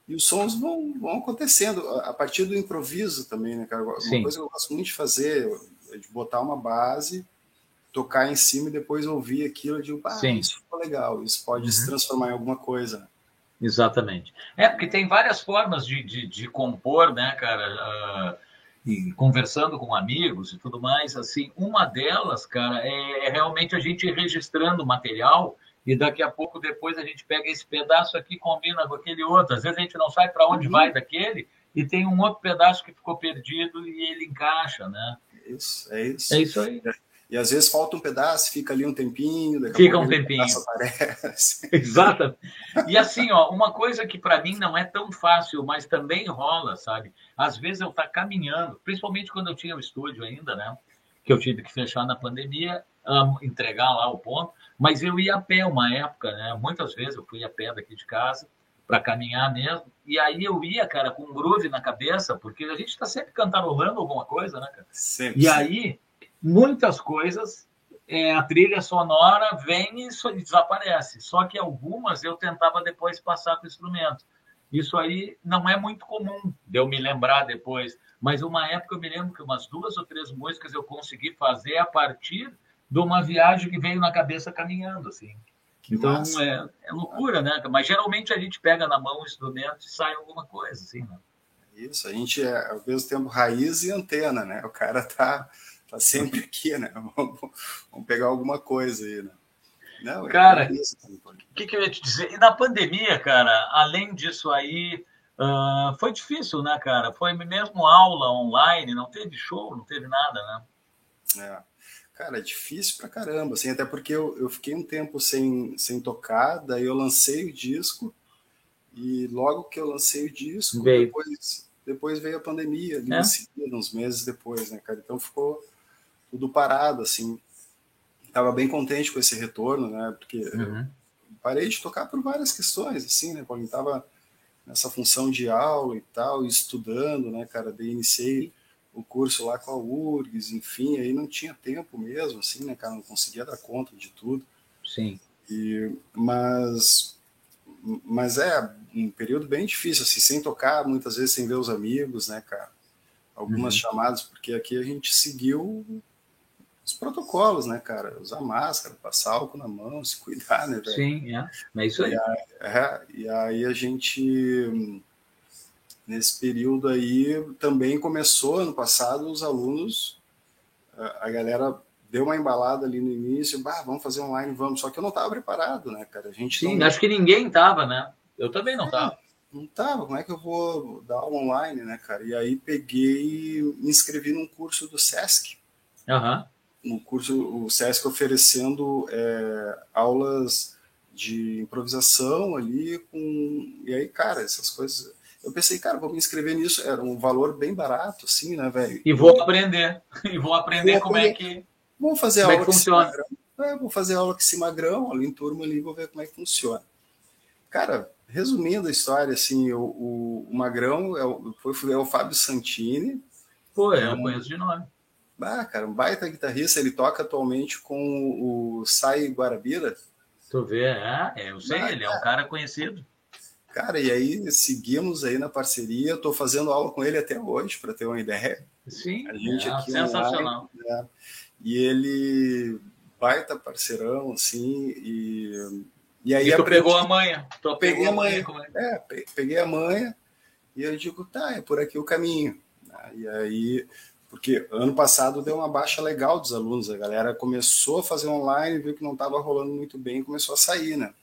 e os sons vão, vão acontecendo a partir do improviso também, né, cara? Uma Sim. coisa que eu gosto muito de fazer é de botar uma base, tocar em cima e depois ouvir aquilo e digo, ah, Sim. isso ficou legal, isso pode uhum. se transformar em alguma coisa. Exatamente. É, porque tem várias formas de, de, de compor, né, cara? Uh, e conversando com amigos e tudo mais, assim, uma delas, cara, é, é realmente a gente registrando material e daqui a pouco depois a gente pega esse pedaço aqui combina com aquele outro. Às vezes a gente não sabe para onde uhum. vai daquele e tem um outro pedaço que ficou perdido e ele encaixa, né? Isso, é isso. É isso aí. E às vezes falta um pedaço, fica ali um tempinho, fica um tempinho. aparece. Exato. E assim, ó, uma coisa que para mim não é tão fácil, mas também rola, sabe? Às vezes eu tá caminhando, principalmente quando eu tinha o estúdio ainda, né? Que eu tive que fechar na pandemia, um, entregar lá o ponto. Mas eu ia a pé uma época, né? Muitas vezes eu fui a pé daqui de casa para caminhar mesmo. E aí eu ia, cara, com um groove na cabeça, porque a gente está sempre cantarolando alguma coisa, né, cara? Sempre. E aí, muitas coisas, é, a trilha sonora vem e desaparece. Só que algumas eu tentava depois passar para o instrumento. Isso aí não é muito comum de eu me lembrar depois. Mas uma época eu me lembro que umas duas ou três músicas eu consegui fazer a partir de uma viagem que veio na cabeça caminhando, assim. Que então é, é, loucura, né? Mas geralmente a gente pega na mão o instrumento e sai alguma coisa, assim, né? Isso, a gente é ao mesmo tempo raiz e antena, né? O cara tá, tá sempre aqui, né? Vamos, vamos pegar alguma coisa aí, né? Não, é cara, o assim, que, que eu ia te dizer? E na pandemia, cara, além disso aí, uh, foi difícil, né, cara? Foi mesmo aula online, não teve show, não teve nada, né? É. Cara, é difícil pra caramba, assim, até porque eu, eu fiquei um tempo sem, sem tocar, daí eu lancei o disco, e logo que eu lancei o disco, veio. depois, depois veio a pandemia, ali é? seguida, uns meses depois, né, cara? Então ficou tudo parado, assim. Tava bem contente com esse retorno, né? Porque uhum. parei de tocar por várias questões, assim, né? Quando tava nessa função de aula e tal, estudando, né, cara? Daí iniciei o curso lá com a URGS, enfim, aí não tinha tempo mesmo, assim, né, cara, não conseguia dar conta de tudo. Sim. E, mas, mas é um período bem difícil, assim, sem tocar, muitas vezes sem ver os amigos, né, cara. Algumas uhum. chamadas, porque aqui a gente seguiu os protocolos, né, cara? Usar máscara, passar álcool na mão, se cuidar, né, velho? Sim, é. É isso aí. E aí, é, e aí a gente Nesse período aí também começou ano passado os alunos, a galera deu uma embalada ali no início, bah, vamos fazer online, vamos. Só que eu não estava preparado, né, cara? A gente Sim, não... acho que ninguém estava, né? Eu também não estava. É, não estava, como é que eu vou dar aula online, né, cara? E aí peguei me inscrevi num curso do SESC. Aham. Uhum. Um curso, o SESC oferecendo é, aulas de improvisação ali com. E aí, cara, essas coisas eu pensei, cara, vou me inscrever nisso. Era um valor bem barato, assim, né, velho? E vou aprender. E vou aprender vou como é que. Vou fazer como aula é que funciona. É, vou fazer aula que se magrão, ali em turma ali, vou ver como é que funciona. Cara, resumindo a história, assim, o, o, o Magrão é o, foi, é o Fábio Santini. Pô, é, eu um, conheço de nome. Ah, cara, um baita guitarrista, ele toca atualmente com o Sai Guarabira. Tu vê, é, é eu sei, ah, ele é um cara conhecido. Cara, e aí seguimos aí na parceria. Estou fazendo aula com ele até hoje, para ter uma ideia. Sim, a gente é, aqui sensacional. Online, né? E ele baita parceirão, assim, e, e aí... E tu pegou a manha. Tu peguei a manha. É? é, peguei a manha e eu digo, tá, é por aqui o caminho. E aí, porque ano passado deu uma baixa legal dos alunos, a galera começou a fazer online, viu que não estava rolando muito bem, começou a sair, né?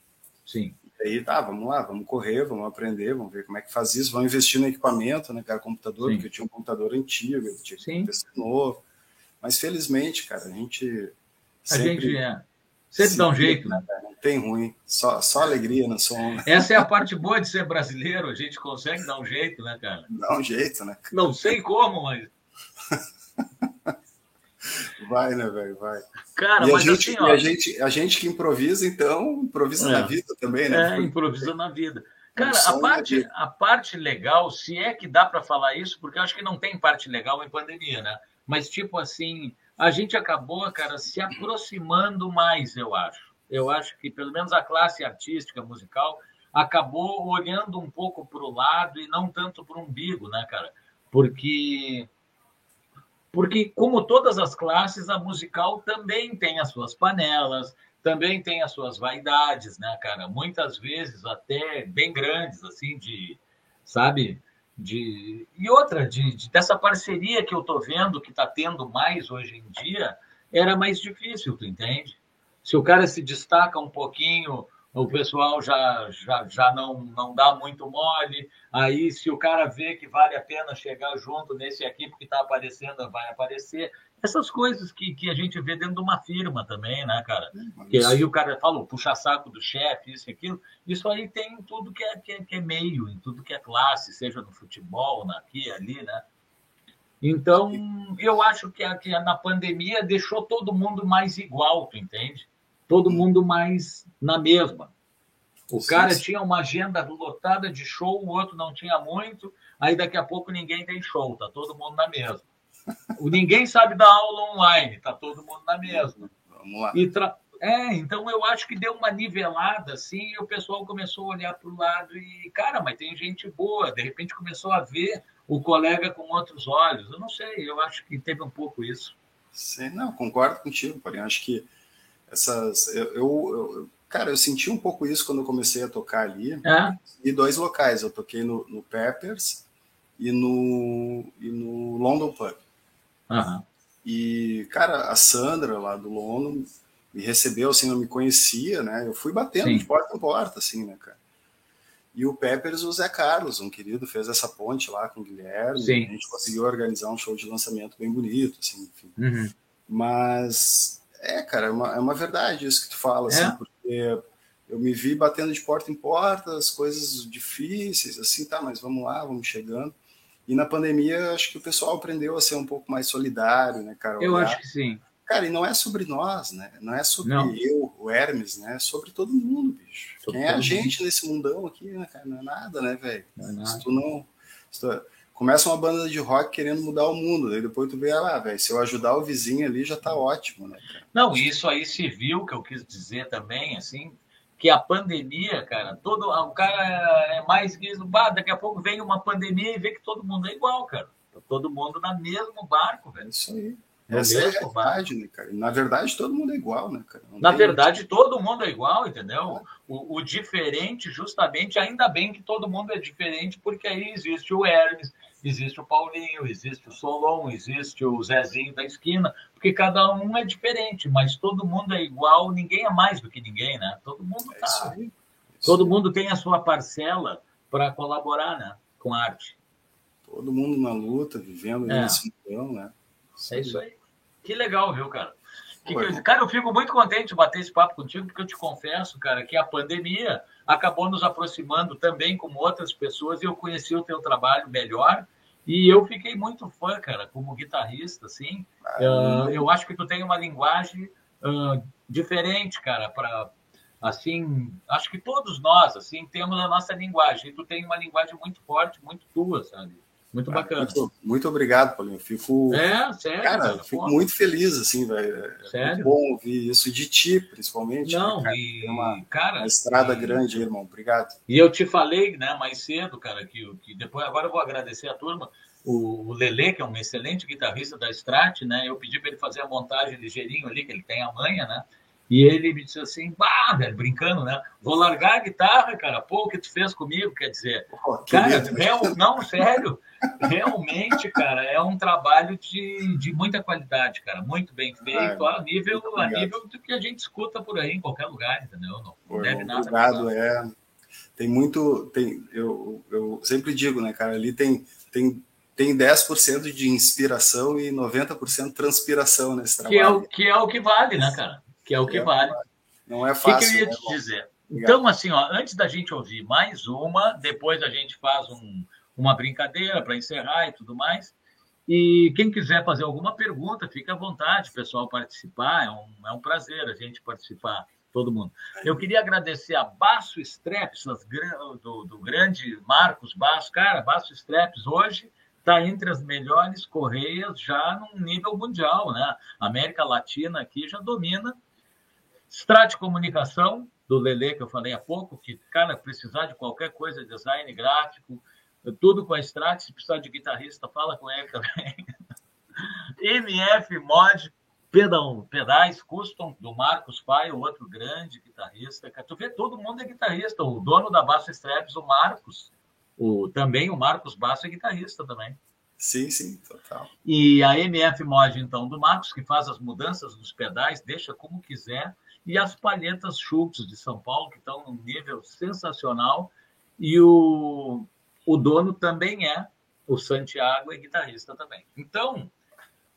Sim aí tá, vamos lá, vamos correr, vamos aprender, vamos ver como é que faz isso, vamos investir no equipamento, né, cara, computador, Sim. porque eu tinha um computador antigo, eu tinha um PC novo. Mas felizmente, cara, a gente. Sempre, a gente é. Sempre dá um jeito, né? Não tem ruim, só, só alegria na sua onda. Essa é a parte boa de ser brasileiro, a gente consegue dar um jeito, né, cara? Dá um jeito, né? Não sei como, mas. Vai, né, velho? Vai. Cara, e mas a gente, assim, ó, a gente, a gente que improvisa, então, improvisa é. na vida também, né? É, improvisa na vida. Cara, a parte, a parte legal, se é que dá para falar isso, porque eu acho que não tem parte legal em pandemia, né? Mas, tipo assim, a gente acabou, cara, se aproximando mais, eu acho. Eu acho que, pelo menos, a classe artística, musical, acabou olhando um pouco para o lado e não tanto para o umbigo, né, cara? Porque porque, como todas as classes, a musical também tem as suas panelas, também tem as suas vaidades, né, cara? Muitas vezes até bem grandes, assim, de, sabe? De... E outra, de, de dessa parceria que eu tô vendo que está tendo mais hoje em dia, era mais difícil, tu entende? Se o cara se destaca um pouquinho o pessoal já, já, já não, não dá muito mole. Aí, se o cara vê que vale a pena chegar junto nesse aqui, porque está aparecendo, vai aparecer. Essas coisas que, que a gente vê dentro de uma firma também, né, cara? Que aí o cara fala, puxa saco do chefe, isso e aquilo. Isso aí tem em tudo que é, que é, que, é, meio, em tudo que é classe, seja no futebol, aqui, ali, né? Então, eu acho que, a, que na pandemia deixou todo mundo mais igual, tu entende? Todo mundo mais na mesma. O cara tinha uma agenda lotada de show, o outro não tinha muito, aí daqui a pouco ninguém tem show, tá todo mundo na mesma. ninguém sabe dar aula online, tá todo mundo na mesma. Vamos lá. Tra... É, então eu acho que deu uma nivelada assim, e o pessoal começou a olhar para o lado e, cara, mas tem gente boa, de repente começou a ver o colega com outros olhos. Eu não sei, eu acho que teve um pouco isso. Sim, não, concordo contigo, porém, acho que essas. Eu, eu, cara, eu senti um pouco isso quando eu comecei a tocar ali. É? E dois locais. Eu toquei no, no Peppers e no, e no London Pub. Uhum. E, cara, a Sandra lá do Lono me recebeu, assim, não me conhecia, né? Eu fui batendo Sim. de porta em porta, assim, né, cara? E o Peppers, o Zé Carlos, um querido, fez essa ponte lá com o Guilherme. Sim. A gente conseguiu organizar um show de lançamento bem bonito, assim, enfim. Uhum. Mas, é, cara, é uma, é uma verdade isso que tu fala, assim, é. porque eu me vi batendo de porta em porta, as coisas difíceis, assim, tá, mas vamos lá, vamos chegando. E na pandemia, acho que o pessoal aprendeu a ser um pouco mais solidário, né, cara? Eu acho que sim. Cara, e não é sobre nós, né? Não é sobre não. eu, o Hermes, né? É sobre todo mundo, bicho. Sobre Quem é a gente mundo. nesse mundão aqui, né, cara? Não é nada, né, velho? É se tu não. Se tu... Começa uma banda de rock querendo mudar o mundo, daí depois tu vê lá, ah, velho, se eu ajudar o vizinho ali já tá ótimo, né, cara? Não, isso aí se viu, que eu quis dizer também, assim, que a pandemia, cara, todo o cara é mais que bah, daqui a pouco vem uma pandemia e vê que todo mundo é igual, cara. Tá todo mundo no mesmo barco, velho. Isso aí. Essa é a verdade, né, cara? Na verdade, todo mundo é igual, né, cara? Não Na verdade, todo mundo é igual, entendeu? O, o, diferente, justamente, ainda bem que todo mundo é diferente, porque aí existe o Hermes, existe o Paulinho, existe o Solon, existe o Zezinho da esquina, porque cada um é diferente, mas todo mundo é igual, ninguém é mais do que ninguém, né? Todo mundo é tá. É todo mundo tem a sua parcela para colaborar, né, com a arte. Todo mundo na luta, vivendo é. nesse mundo, né? É isso aí. Que legal, viu, cara? Que que cara, eu fico muito contente de bater esse papo contigo, porque eu te confesso, cara, que a pandemia acabou nos aproximando também como outras pessoas e eu conheci o teu trabalho melhor e eu fiquei muito fã, cara, como guitarrista, assim. Uh, eu acho que tu tem uma linguagem uh, diferente, cara, para assim, acho que todos nós, assim, temos a nossa linguagem. E tu tem uma linguagem muito forte, muito tua, sabe? Muito bacana. Muito, muito, obrigado, Paulinho. Fico, é, sério, cara, cara fico muito feliz, assim, velho. É sério? bom ouvir isso de ti, principalmente. Não, cara, e, uma, cara, uma estrada e, grande, irmão. Obrigado. E eu te falei, né, mais cedo, cara, que, que depois, agora eu vou agradecer a turma. O, o Lele, que é um excelente guitarrista da Strat, né? Eu pedi para ele fazer a montagem ligeirinho ali, que ele tem a manha, né? E ele me disse assim, bah, velho, brincando, né? Vou largar a guitarra, cara. Pô, o que tu fez comigo? Quer dizer, oh, cara, real, não, sério, realmente, cara, é um trabalho de, de muita qualidade, cara. Muito bem feito, a nível, a nível do que a gente escuta por aí em qualquer lugar, entendeu? Não, não deve nada. Obrigado, é. Tem muito. Tem, eu, eu sempre digo, né, cara, ali tem, tem tem 10% de inspiração e 90% transpiração nesse trabalho. Que é, o, que é o que vale, né, cara? Que é o que é, vale. Não é fácil. O que, que eu ia né, te dizer? Então, assim, ó, antes da gente ouvir mais uma, depois a gente faz um, uma brincadeira para encerrar e tudo mais. E quem quiser fazer alguma pergunta, fique à vontade, pessoal, participar. É um, é um prazer a gente participar, todo mundo. Eu queria agradecer a Baço Streps, do, do grande Marcos Baço. Cara, Baço Streps hoje está entre as melhores correias já num nível mundial, né? A América Latina aqui já domina Strat Comunicação, do Lele, que eu falei há pouco, que, cara, precisar de qualquer coisa, design gráfico, tudo com a Strat, se precisar de guitarrista, fala com ele também. MF Mod, pedal, pedais custom, do Marcos Pai, o outro grande guitarrista. Tu vê, todo mundo é guitarrista. O dono da Basso Straps, o Marcos, o, também o Marcos Basso é guitarrista também. Sim, sim, total. E a MF Mod, então, do Marcos, que faz as mudanças dos pedais, deixa como quiser e as palhetas Schultz de São Paulo, que estão num nível sensacional. E o, o dono também é o Santiago, é guitarrista também. Então,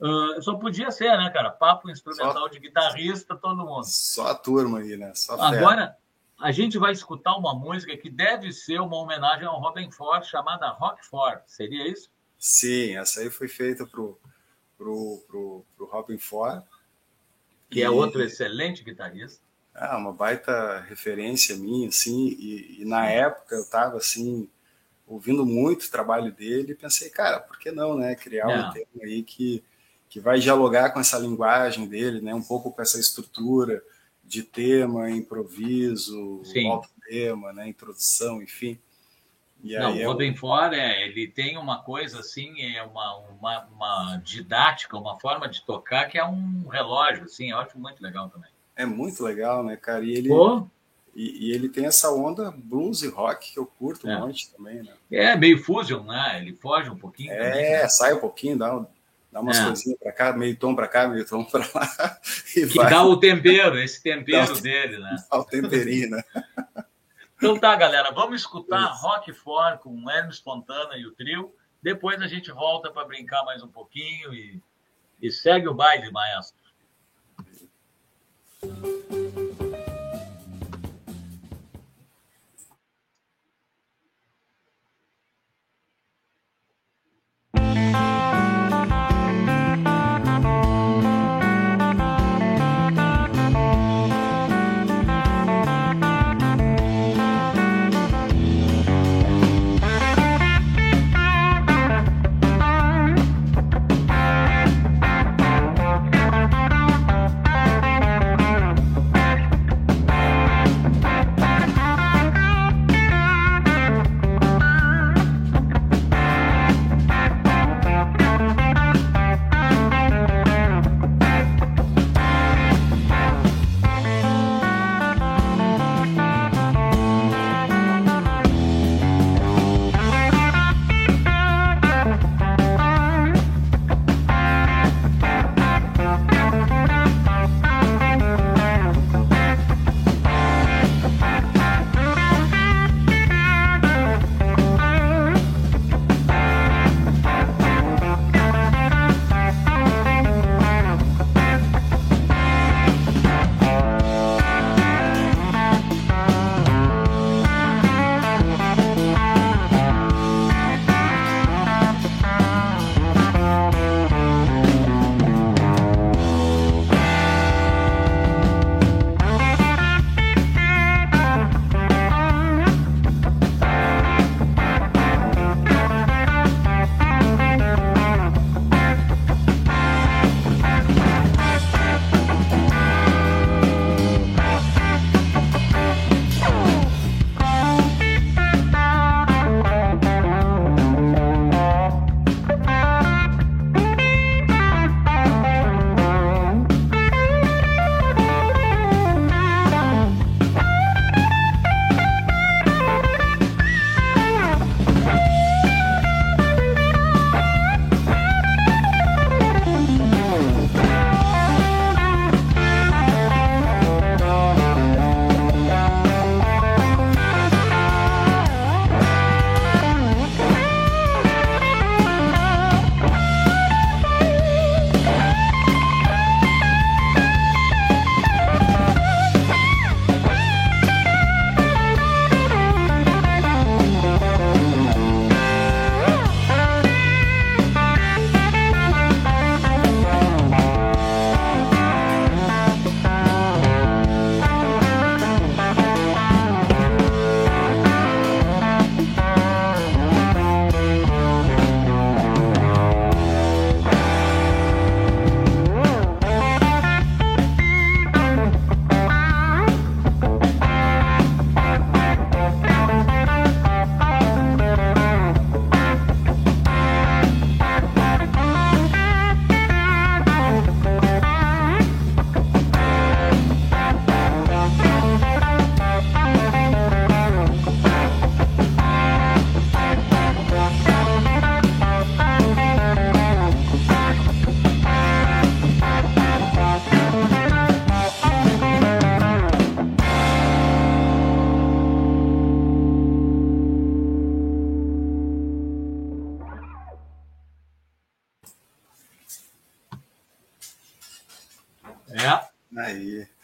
uh, só podia ser, né, cara? Papo instrumental só, de guitarrista, todo mundo. Só a turma aí, né? Agora, a gente vai escutar uma música que deve ser uma homenagem ao Robin Ford, chamada Rock Ford. Seria isso? Sim, essa aí foi feita pro, pro, pro, pro Robin Ford que é e, é outro excelente guitarrista. Ah, uma baita referência minha, assim, e, e na época eu estava assim ouvindo muito o trabalho dele e pensei, cara, por que não, né, criar um é. tema aí que que vai dialogar com essa linguagem dele, né, um pouco com essa estrutura de tema, improviso, tema, né, introdução, enfim. E não, o Robin Ford, é, ele tem uma coisa assim, é uma, uma, uma, didática, uma forma de tocar que é um relógio, assim, eu acho muito legal também. É muito legal, né, cara? E ele, e, e, ele tem essa onda blues e rock que eu curto é. um monte também, né? É, meio fusion, né? Ele foge um pouquinho. É, também, né? sai um pouquinho, dá, dá umas é. coisinhas para cá, meio tom para cá, meio tom para lá. que vai. dá o tempero, esse tempero o, dele, né? Dá o temperinho, né? Então tá, galera, vamos escutar Rock For com Hermes Fontana e o trio. Depois a gente volta para brincar mais um pouquinho e, e segue o baile, maestro.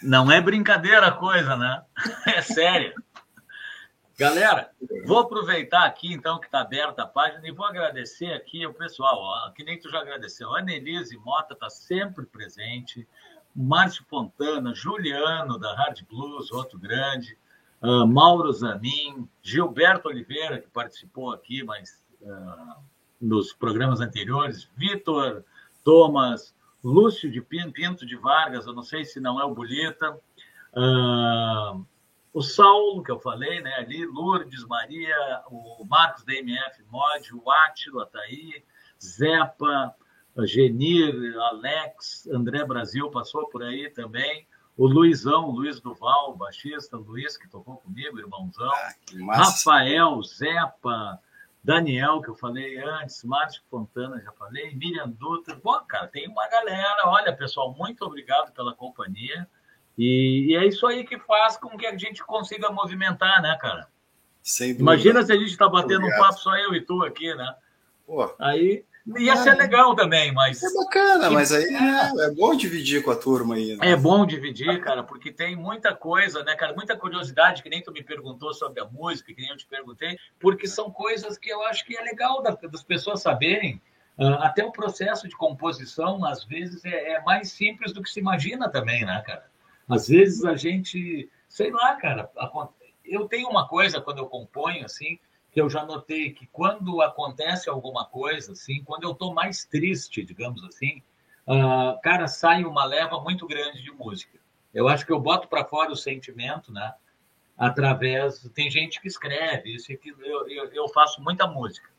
Não é brincadeira a coisa, né? É sério. Galera, vou aproveitar aqui, então, que está aberta a página e vou agradecer aqui o pessoal, ó, que nem tu já agradeceu. A Annelise Mota está sempre presente, Márcio Fontana, Juliano, da Hard Blues, outro grande, uh, Mauro Zanin, Gilberto Oliveira, que participou aqui, mas uh, nos programas anteriores, Vitor, Thomas, Lúcio de Pinto, de Vargas, eu não sei se não é o Bolita, uh, o Saulo, que eu falei, né, ali, Lourdes, Maria, o Marcos da MF Mod, o Átilo, está aí, Zepa, Genir, Alex, André Brasil passou por aí também, o Luizão, Luiz Duval, baixista, Luiz, que tocou comigo, irmãozão, ah, Rafael, Zepa, Daniel, que eu falei antes, Márcio Fontana, já falei, Miriam Dutra. Bom, cara, tem uma galera. Olha, pessoal, muito obrigado pela companhia. E, e, é isso aí que faz com que a gente consiga movimentar, né, cara? Imagina se a gente está batendo obrigado. um papo só eu e tu aqui, né? Pô. Aí Ia ser legal também, mas. É bacana, mas aí é, é, bom dividir com a turma aí. Né? É bom dividir, cara, porque tem muita coisa, né, cara? Muita curiosidade, que nem tu me perguntou sobre a música, que nem eu te perguntei, porque são coisas que eu acho que é legal das pessoas saberem. Ah, até o processo de composição, às vezes, é, é mais simples do que se imagina também, né, cara? Às vezes a gente, sei lá, cara, eu tenho uma coisa quando eu componho, assim, que eu já notei que quando acontece alguma coisa, assim, quando eu estou mais triste, digamos assim, uh, cara, sai uma leva muito grande de música. Eu acho que eu boto para fora o sentimento, né? Através. Tem gente que escreve, isso e Eu, eu, eu faço muita música.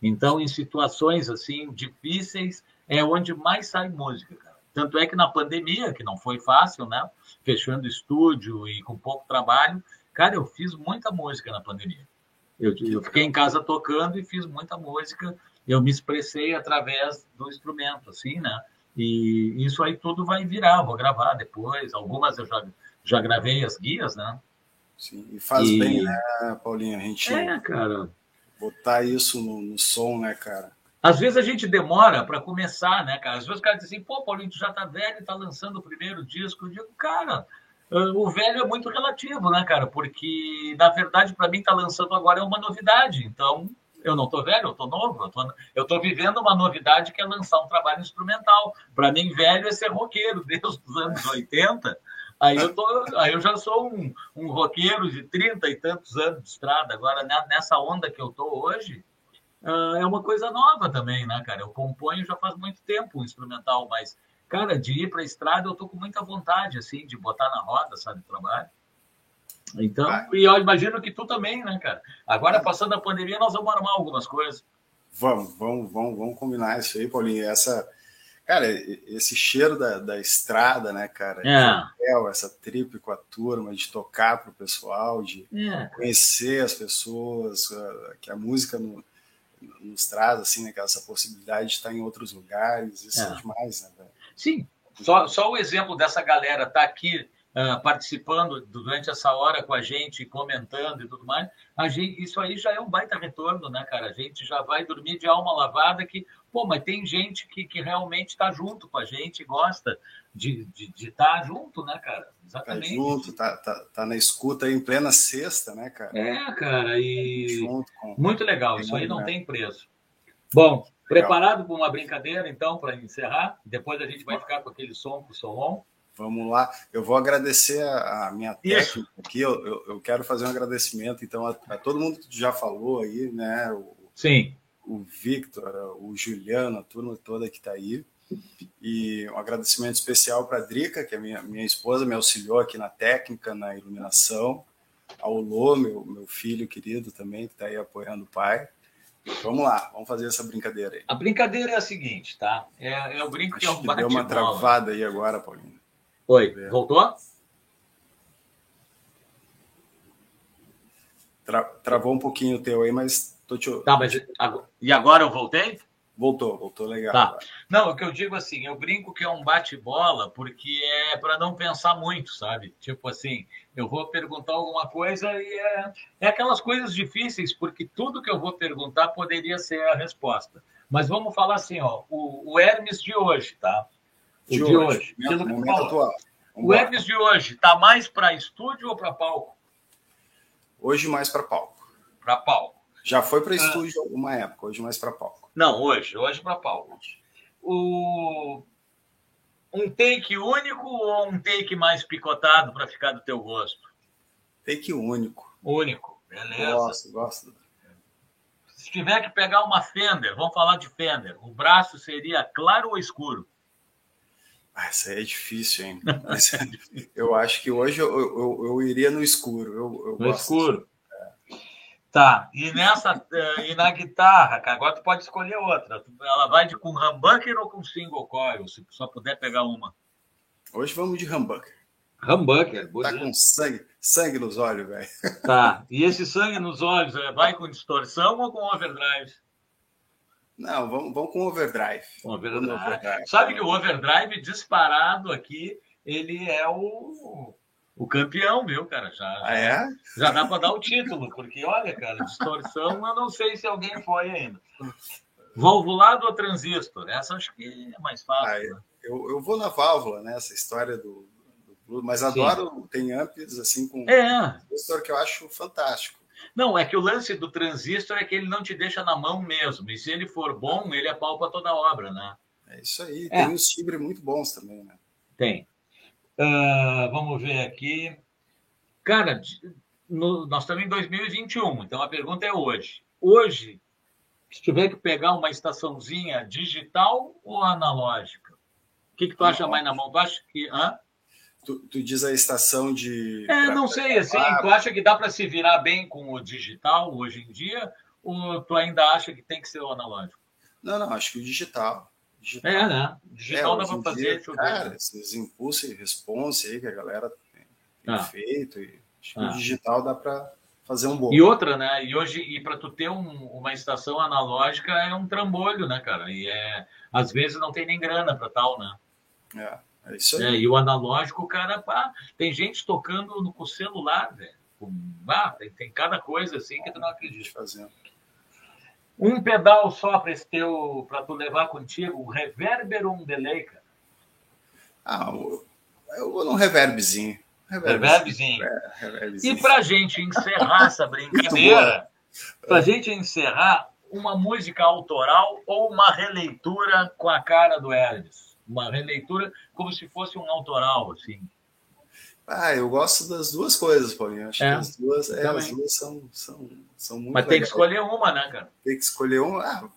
Então, em situações assim difíceis, é onde mais sai música, cara. Tanto é que na pandemia, que não foi fácil, né? Fechando estúdio e com pouco trabalho, cara, eu fiz muita música na pandemia. Eu, eu fiquei em casa tocando e fiz muita música. Eu me expressei através do instrumento, assim, né? E isso aí tudo vai virar, vou gravar depois. Algumas eu já, já gravei as guias, né? Sim, e faz e... bem, né, Paulinho? A gente é, cara. botar isso no, no som, né, cara? Às vezes a gente demora para começar, né, cara? Às vezes o cara diz assim, pô, Paulinho, tu já tá velho e tá lançando o primeiro disco. Eu digo, cara, o velho é muito relativo, né, cara? Porque, na verdade, para mim, está lançando agora é uma novidade. Então, eu não estou velho, eu estou novo. Eu estou vivendo uma novidade que é lançar um trabalho instrumental. Para mim, velho é ser roqueiro, desde os anos 80. Aí eu, tô, aí eu já sou um, um roqueiro de 30 e tantos anos de estrada. Agora, né, nessa onda que eu estou hoje, uh, é uma coisa nova também, né, cara? Eu componho já faz muito tempo o instrumental, mas cara, de ir para a estrada, eu tô com muita vontade, assim, de botar na roda, sabe, o trabalho. Então, e eu imagino que tu também, né, cara? Agora, passando a pandemia, nós vamos armar algumas coisas. Vamos, vamos, vamos, vamos combinar isso aí, Paulinho. Essa, cara, esse cheiro da, da estrada, né, cara? É. essa trip com a turma, de tocar para o pessoal, de é. conhecer as pessoas, que a música no, nos traz, assim, né, essa possibilidade de estar em outros lugares. Isso é, é demais, né, velho? Sim, só, só o exemplo dessa galera estar tá aqui uh, participando durante essa hora com a gente, comentando e tudo mais, a gente, isso aí já é um baita retorno, né, cara? A gente já vai dormir de alma lavada que, pô, mas tem gente que, que realmente está junto com a gente, gosta de estar de, de tá junto, né, cara? Exatamente. Tá junto, tá, tá, tá na escuta aí em plena sexta, né, cara? É, cara, e muito legal, isso aí não tem preço. Bom, Preparado para uma brincadeira, então, para encerrar? Depois a gente vai ficar com aquele som com o som Vamos lá. Eu vou agradecer a, a minha técnica Isso. aqui. Eu, eu, eu, quero fazer um agradecimento, então, a, a, todo mundo que já falou aí, né? O, Sim. O Victor, o Juliano, a turma toda que está aí. E um agradecimento especial para a Drica, que é minha, minha esposa, me auxiliou aqui na técnica, na iluminação. Ao Lô, meu, meu filho querido também, que está aí apoiando o pai. Vamos lá, vamos fazer essa brincadeira aí. A brincadeira é a seguinte, tá? É, é o brinco que é um bate Deu uma travada aí agora, Paulinho. Oi, voltou? Tra travou um pouquinho o teu aí, mas tô te... Tá, mas e agora eu voltei? Voltou, voltou legal. Tá. Não, o que eu digo assim, eu brinco que é um bate-bola porque é para não pensar muito, sabe? Tipo assim, eu vou perguntar alguma coisa e é, é aquelas coisas difíceis, porque tudo que eu vou perguntar poderia ser a resposta. Mas vamos falar assim, ó, o, o Hermes de hoje, tá? O de, de hoje. hoje. Momento, momento atual. o Hermes de hoje tá mais para estúdio ou para palco? Hoje mais para palco. Para palco. Já foi para ah. estúdio uma época, hoje mais para palco. Não, hoje, hoje para Paulo. O... Um take único ou um take mais picotado para ficar do teu gosto? Take único. Único, beleza. Gosto, gosto. Se tiver que pegar uma Fender, vamos falar de Fender. O braço seria claro ou escuro? Ah, isso aí é difícil, hein? eu acho que hoje eu, eu, eu iria no escuro. Eu, eu no escuro. Tá, e nessa eh, e na guitarra, cara, agora tu pode escolher outra. Ela vai de com humbucker ou com single coil, se só puder pegar uma. Hoje vamos de humbucker. Humbucker, Tá com sangue, sangue nos olhos, velho. Tá. E esse sangue nos olhos é, vai com distorção ou com overdrive? Não, vamos, vamos com overdrive. overdrive. overdrive. Sabe que o overdrive disparado aqui, ele é o, o campeão, viu, cara? Já, ah, é? já dá para dar o título, porque olha, cara, distorção, eu não sei se alguém foi ainda. Valvulado ou transistor? Essa acho que é mais fácil. Ah, né? eu, eu vou na válvula, né? Essa história do, do mas adoro, Sim. tem amps assim com é. transistor que eu acho fantástico. Não, é que o lance do transistor é que ele não te deixa na mão mesmo. E se ele for bom, ele apalpa toda a obra, né? É isso aí. É. Tem uns timbres muito bons também, né? Tem. Uh, vamos ver aqui. Cara, no, nós estamos em 2021, então a pergunta é hoje. Hoje, se tiver que pegar uma estaçãozinha digital ou analógica? O que, que tu acha mais na mão? Tu acha que. Hã? Tu, tu diz a estação de. É, não sei, assim. Tu acha que dá para se virar bem com o digital hoje em dia? Ou tu ainda acha que tem que ser o analógico? Não, não, acho que o digital. Digital. É, né? Digital é, dá para fazer. Dia, cara, esses impulsos e response aí que a galera tem ah. feito. E acho que ah. o digital dá para fazer um bom. E outra, né? E hoje, e para tu ter um, uma estação analógica é um trambolho, né, cara? E é, às vezes não tem nem grana para tal, né? É, é isso aí. É, e o analógico, cara, pá, tem gente tocando no, com o celular, velho. Ah, tem, tem cada coisa assim que tu não acredita. Fazendo. Um pedal só para teu, para tu levar contigo, um reverber ou um delay, cara? Ah, eu, eu vou num reverbzinho. Reverbzinho. É, reverbzinho. E para gente encerrar essa brincadeira, para gente encerrar, uma música autoral ou uma releitura com a cara do Elvis? Uma releitura como se fosse um autoral, assim. Ah, eu gosto das duas coisas, Paulinho. Acho é, que as duas, é, as duas são, são, são muito Mas tem que escolher uma, né, cara? Tem que escolher uma. Ah,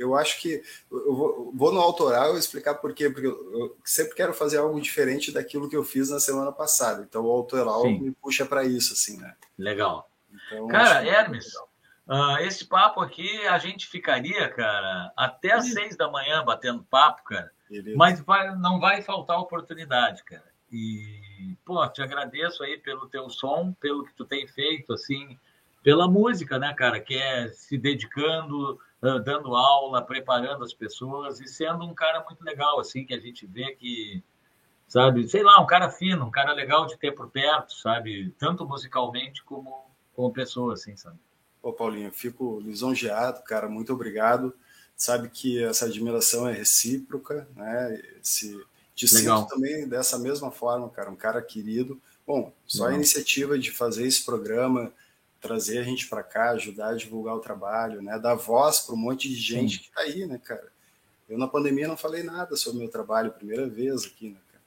eu acho que eu vou, vou, no autoral explicar por quê, porque eu sempre quero fazer algo diferente daquilo que eu fiz na semana passada. Então o autoral Sim. me puxa para isso, assim, né? Legal. Então, cara, Hermes, uh, esse papo aqui a gente ficaria, cara, até às seis da manhã batendo papo, cara. Beleza. Mas vai, não vai faltar oportunidade, cara. E, pô, te agradeço aí pelo teu som, pelo que tu tem feito, assim, pela música, né, cara, que é se dedicando dando aula, preparando as pessoas e sendo um cara muito legal, assim, que a gente vê que, sabe, sei lá, um cara fino, um cara legal de ter por perto, sabe, tanto musicalmente como como pessoa, assim, sabe. Ô, Paulinho, fico lisonjeado, cara, muito obrigado. Sabe que essa admiração é recíproca, né? Esse, te legal. sinto também dessa mesma forma, cara, um cara querido. Bom, só a iniciativa de fazer esse programa, trazer a gente para cá, ajudar a divulgar o trabalho, né? Dar voz para um monte de gente Sim. que está aí, né, cara? Eu na pandemia não falei nada sobre o meu trabalho, primeira vez aqui, né, cara?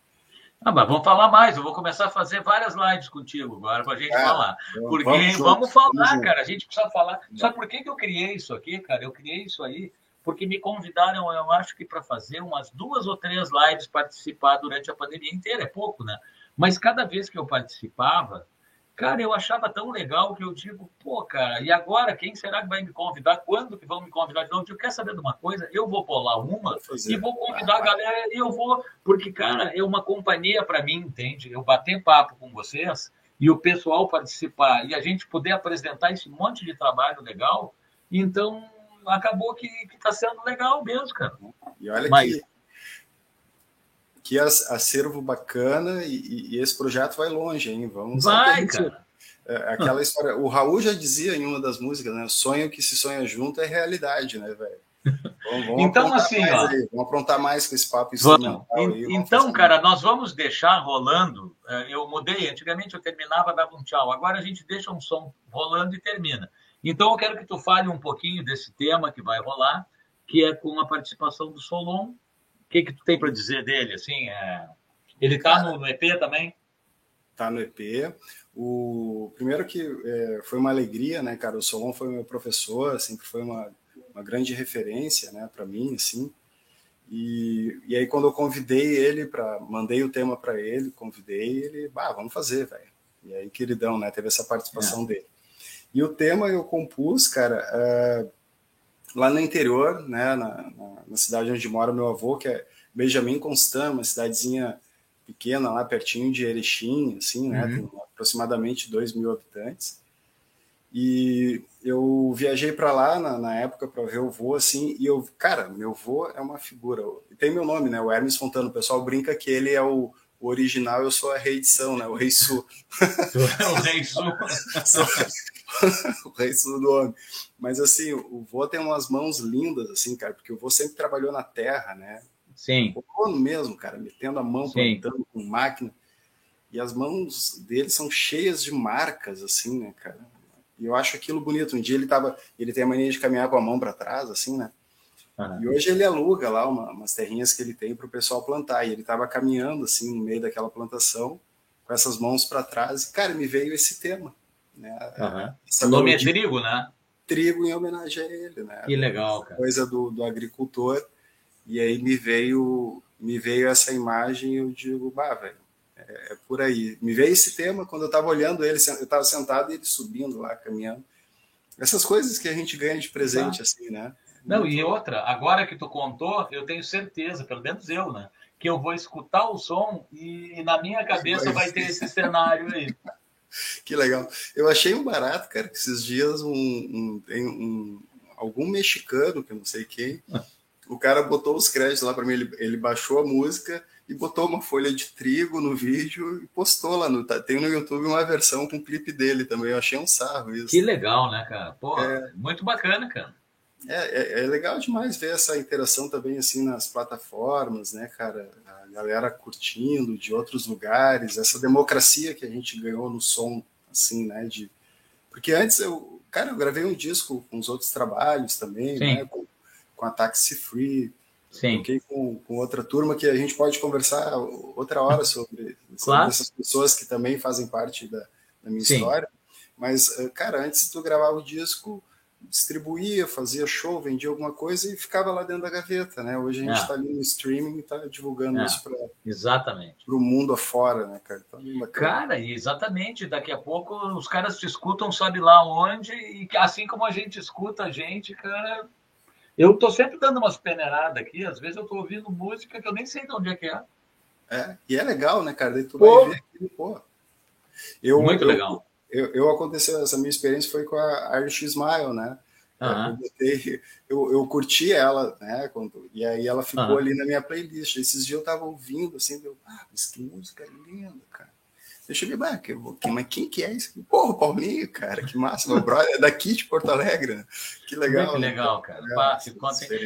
Ah, mas vamos falar mais. Eu vou começar a fazer várias lives contigo agora para a gente cara, falar. Porque vamos, vamos falar, vamos cara. A gente precisa falar. Sabe por que, que eu criei isso aqui, cara? Eu criei isso aí porque me convidaram, eu acho que para fazer umas duas ou três lives participar durante a pandemia inteira. É pouco, né? Mas cada vez que eu participava, Cara, eu achava tão legal que eu digo, pô, cara, e agora quem será que vai me convidar? Quando que vão me convidar de novo? Eu quero saber de uma coisa? Eu vou bolar uma e vou convidar a galera e eu vou, porque, cara, é uma companhia para mim, entende? Eu bater papo com vocês e o pessoal participar e a gente poder apresentar esse monte de trabalho legal, então acabou que está sendo legal mesmo, cara. E olha Mas, que que acervo bacana e, e, esse projeto vai longe, hein? Vamos vai, cara. É, aquela história. O Raul já dizia em uma das músicas, né? Sonho que se sonha junto é realidade, né, velho? Vamos, vamos então, assim, ó, aí, vamos aprontar mais com esse papo vamos. Aí, então, cara, nós vamos deixar rolando. É, eu mudei, antigamente eu terminava, dava um tchau. Agora a gente deixa um som rolando e termina. Então, eu quero que tu fale um pouquinho desse tema que vai rolar, que é com a participação do Solon que, que tu tem para dizer dele? Assim, é... Ele está no, no, EP também? Está no EP. O primeiro que é, foi uma alegria, né, cara? O Solon foi meu professor, sempre foi uma, uma grande referência, né, para mim, assim. E, e aí quando eu convidei ele para, mandei o tema para ele, convidei ele, bah, vamos fazer, velho. E aí queridão, né, teve essa participação é. dele. E o tema eu compus, cara, uh, lá no interior, né, na, na, na, cidade onde mora meu avô, que é Benjamin Constant, uma cidadezinha pequena lá pertinho de Erechim, assim, né? Uhum. Tem aproximadamente 2 mil habitantes. E eu viajei para lá na, na época para ver o vô, assim, e eu, cara, meu vô é uma figura. Tem meu nome, né? O Hermes Fontano. O pessoal brinca que ele é o, o original, eu sou a reedição, né? O Rei Sul. o Rei Sul. o Rei Sul do homem. Mas assim, o vô tem umas mãos lindas, assim, cara, porque o vô sempre trabalhou na terra, né? Sim. O vô mesmo, cara, metendo a mão, Sim. plantando com máquina. E as mãos dele são cheias de marcas, assim, né, cara? E eu acho aquilo bonito. Um dia ele tava, ele tem a mania de caminhar com a mão para trás, assim, né? Uhum. E hoje ele aluga lá uma, umas terrinhas que ele tem para o pessoal plantar. E ele estava caminhando assim no meio daquela plantação, com essas mãos para trás. E, cara, me veio esse tema. Né? Uhum. O nome é trigo, né? Trigo em homenagem a ele, né? Que legal, cara. Coisa do, do agricultor. E aí me veio, me veio essa imagem e eu digo, bah, velho, é, é, por aí. Me veio esse tema quando eu estava olhando ele, eu estava sentado e ele subindo lá, caminhando. Essas coisas que a gente ganha de presente, tá. assim, né? Não, e outra, agora que tu contou, eu tenho certeza, pelo menos eu, né? Que eu vou escutar o som e, e na minha cabeça vai ter esse cenário aí. Que legal. Eu achei um barato, cara, que esses dias um, um, tem um, algum mexicano, que eu não sei quem, o cara botou os créditos lá para mim, ele, ele baixou a música e botou uma folha de trigo no vídeo e postou lá no. Tá, tem no YouTube uma versão com o clipe dele também. Eu achei um sarro isso. Que legal, né, cara? Pô, é, muito bacana, cara. É, é, é, legal demais ver essa interação também assim nas plataformas, né, cara? A galera curtindo de outros lugares, essa democracia que a gente ganhou no som, assim, né? De... Porque antes eu, cara, eu gravei um disco com os outros trabalhos também, Sim. né? Com, com a Taxi Free, Sim. Com, com outra turma que a gente pode conversar outra hora sobre, claro. essas pessoas que também fazem parte da, da minha Sim. história. Mas, eh, cara, antes tu gravava o disco, distribuía, fazia show, vendia alguma coisa e ficava lá dentro da gaveta, né? Hoje a gente está é. ali no streaming e está divulgando é. isso para exatamente para o mundo afora, né, cara? É cara, exatamente. Daqui a pouco os caras te escutam, sabe lá onde e assim como a gente escuta a gente, cara, eu tô sempre dando umas peneiradas aqui, às vezes eu tô ouvindo música que eu nem sei de onde é que é. É, e é legal, né, cara? Daí tu pô. vai ver aquilo, pô. Eu, Muito legal. Eu, eu, aconteceu, essa minha experiência foi com a Irish Smile, né? Uhum. Eu, eu, eu, curti ela, né? Quando, e aí ela ficou uhum. ali na minha playlist. Esses dias eu tava ouvindo, assim, eu, ah, mas que música linda, cara. Deixa eu ver, bah, que, mas quem que é isso? Porra, Paulinho, cara, que massa, meu brother, é daqui de Porto Alegre, né? Que legal. Muito legal, cara. Legal,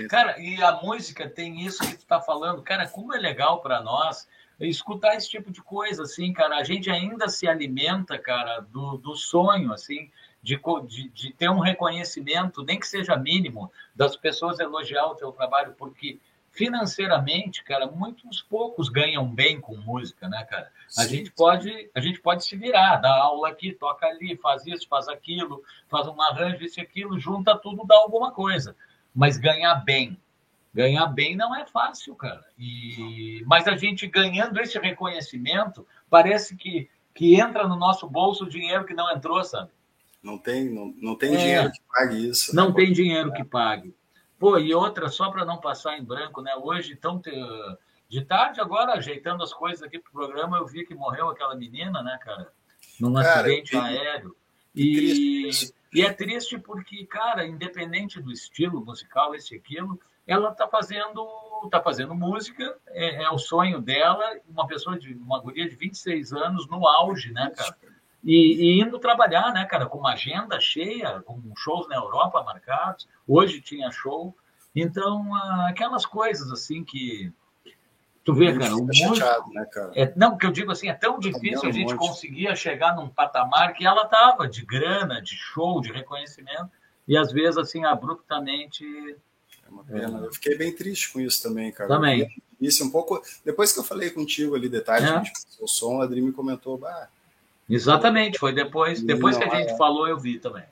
cara, e a música tem isso que tu tá falando, cara, como é legal para nós escutar esse tipo de coisa, assim, cara, a gente ainda se alimenta, cara, do, do sonho, assim, de, de, de ter um reconhecimento, nem que seja mínimo, das pessoas elogiar o teu trabalho, porque financeiramente, cara, muitos poucos ganham bem com música, né, cara? A Sim. gente pode, a gente pode se virar, dar aula aqui, toca ali, faz isso, faz aquilo, faz um arranjo isso e aquilo, junta tudo, dá alguma coisa. Mas ganhar bem, ganhar bem não é fácil, cara. E mas a gente ganhando esse reconhecimento, parece que que entra no nosso bolso o dinheiro que não entrou, sabe? Não tem, não, não tem é, dinheiro que pague isso. Não né? tem dinheiro que pague. Pô, e outra, só para não passar em branco, né? Hoje, tão te... de tarde, agora, ajeitando as coisas aqui para o programa, eu vi que morreu aquela menina, né, cara? Num cara, acidente que... aéreo. E... e é triste porque, cara, independente do estilo musical, esse e aquilo, ela tá fazendo tá fazendo música, é, é, o sonho dela, uma pessoa de uma guria de 26 anos no auge, né, cara? E, e, indo trabalhar, né, cara, com uma agenda cheia, com shows na Europa marcados. Hoje tinha show. Então, aquelas coisas assim que. Tu vê, cara, o chateado, né, cara? É, não, que eu digo assim, é tão difícil a gente um conseguir chegar num patamar que ela tava de grana, de show, de reconhecimento, e às vezes, assim, abruptamente. É uma pena. É. Eu fiquei bem triste com isso também, cara. Também. Isso um pouco. Depois que eu falei contigo ali, detalhe, é. a gente o som, a Adri me comentou, bah, Exatamente, foi depois, depois que a gente é. falou, eu vi também.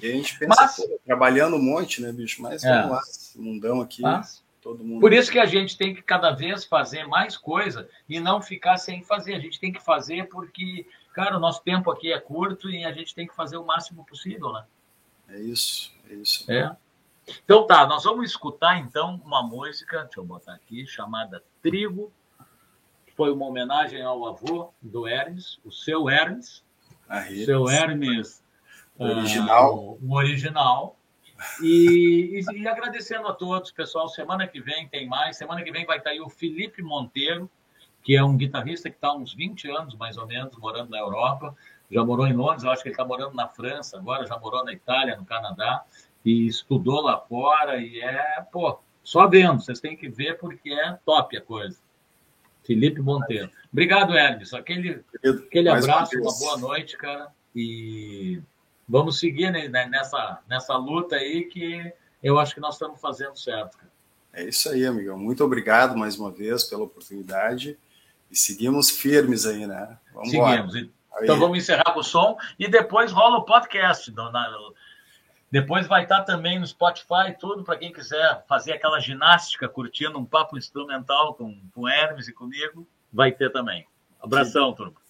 E a gente pensa, Mas, pô, trabalhando um monte, né, bicho? Mas é. vamos lá, mundão aqui, Mas, todo mundo. Por isso que a gente tem que cada vez fazer mais coisa e não ficar sem fazer. A gente tem que fazer porque, cara, o nosso tempo aqui é curto e a gente tem que fazer o máximo possível, né? É isso, é isso. É. Então tá, nós vamos escutar então uma música, deixa eu botar aqui, chamada Trigo, foi uma homenagem ao avô do Hermes, o seu Hermes, seu Hermes original. Uh, o original. E, e, e, agradecendo a todos, pessoal. Semana que vem tem mais. Semana que vem vai estar aí o Felipe Monteiro, que é um guitarrista que está há uns 20 anos, mais ou menos, morando na Europa. Já morou em Londres, eu acho que ele está morando na França agora, já morou na Itália, no Canadá, e estudou lá fora. E é, pô, só vendo, vocês têm que ver porque é top a coisa. Felipe Monteiro. Obrigado, Hermes. Aquele, aquele abraço, uma, boa noite, cara. E vamos seguir né, nessa, nessa luta aí que eu acho que nós estamos fazendo certo. Cara. É isso aí, amigão. Muito obrigado mais uma vez pela oportunidade. E seguimos firmes aí, né? Vamos seguimos. Embora. Então vamos encerrar com o som e depois rola o podcast. Depois vai estar também no Spotify, tudo para quem quiser fazer aquela ginástica curtindo um papo instrumental com, com Hermes e comigo, vai ter também. Abração, Sim. turma.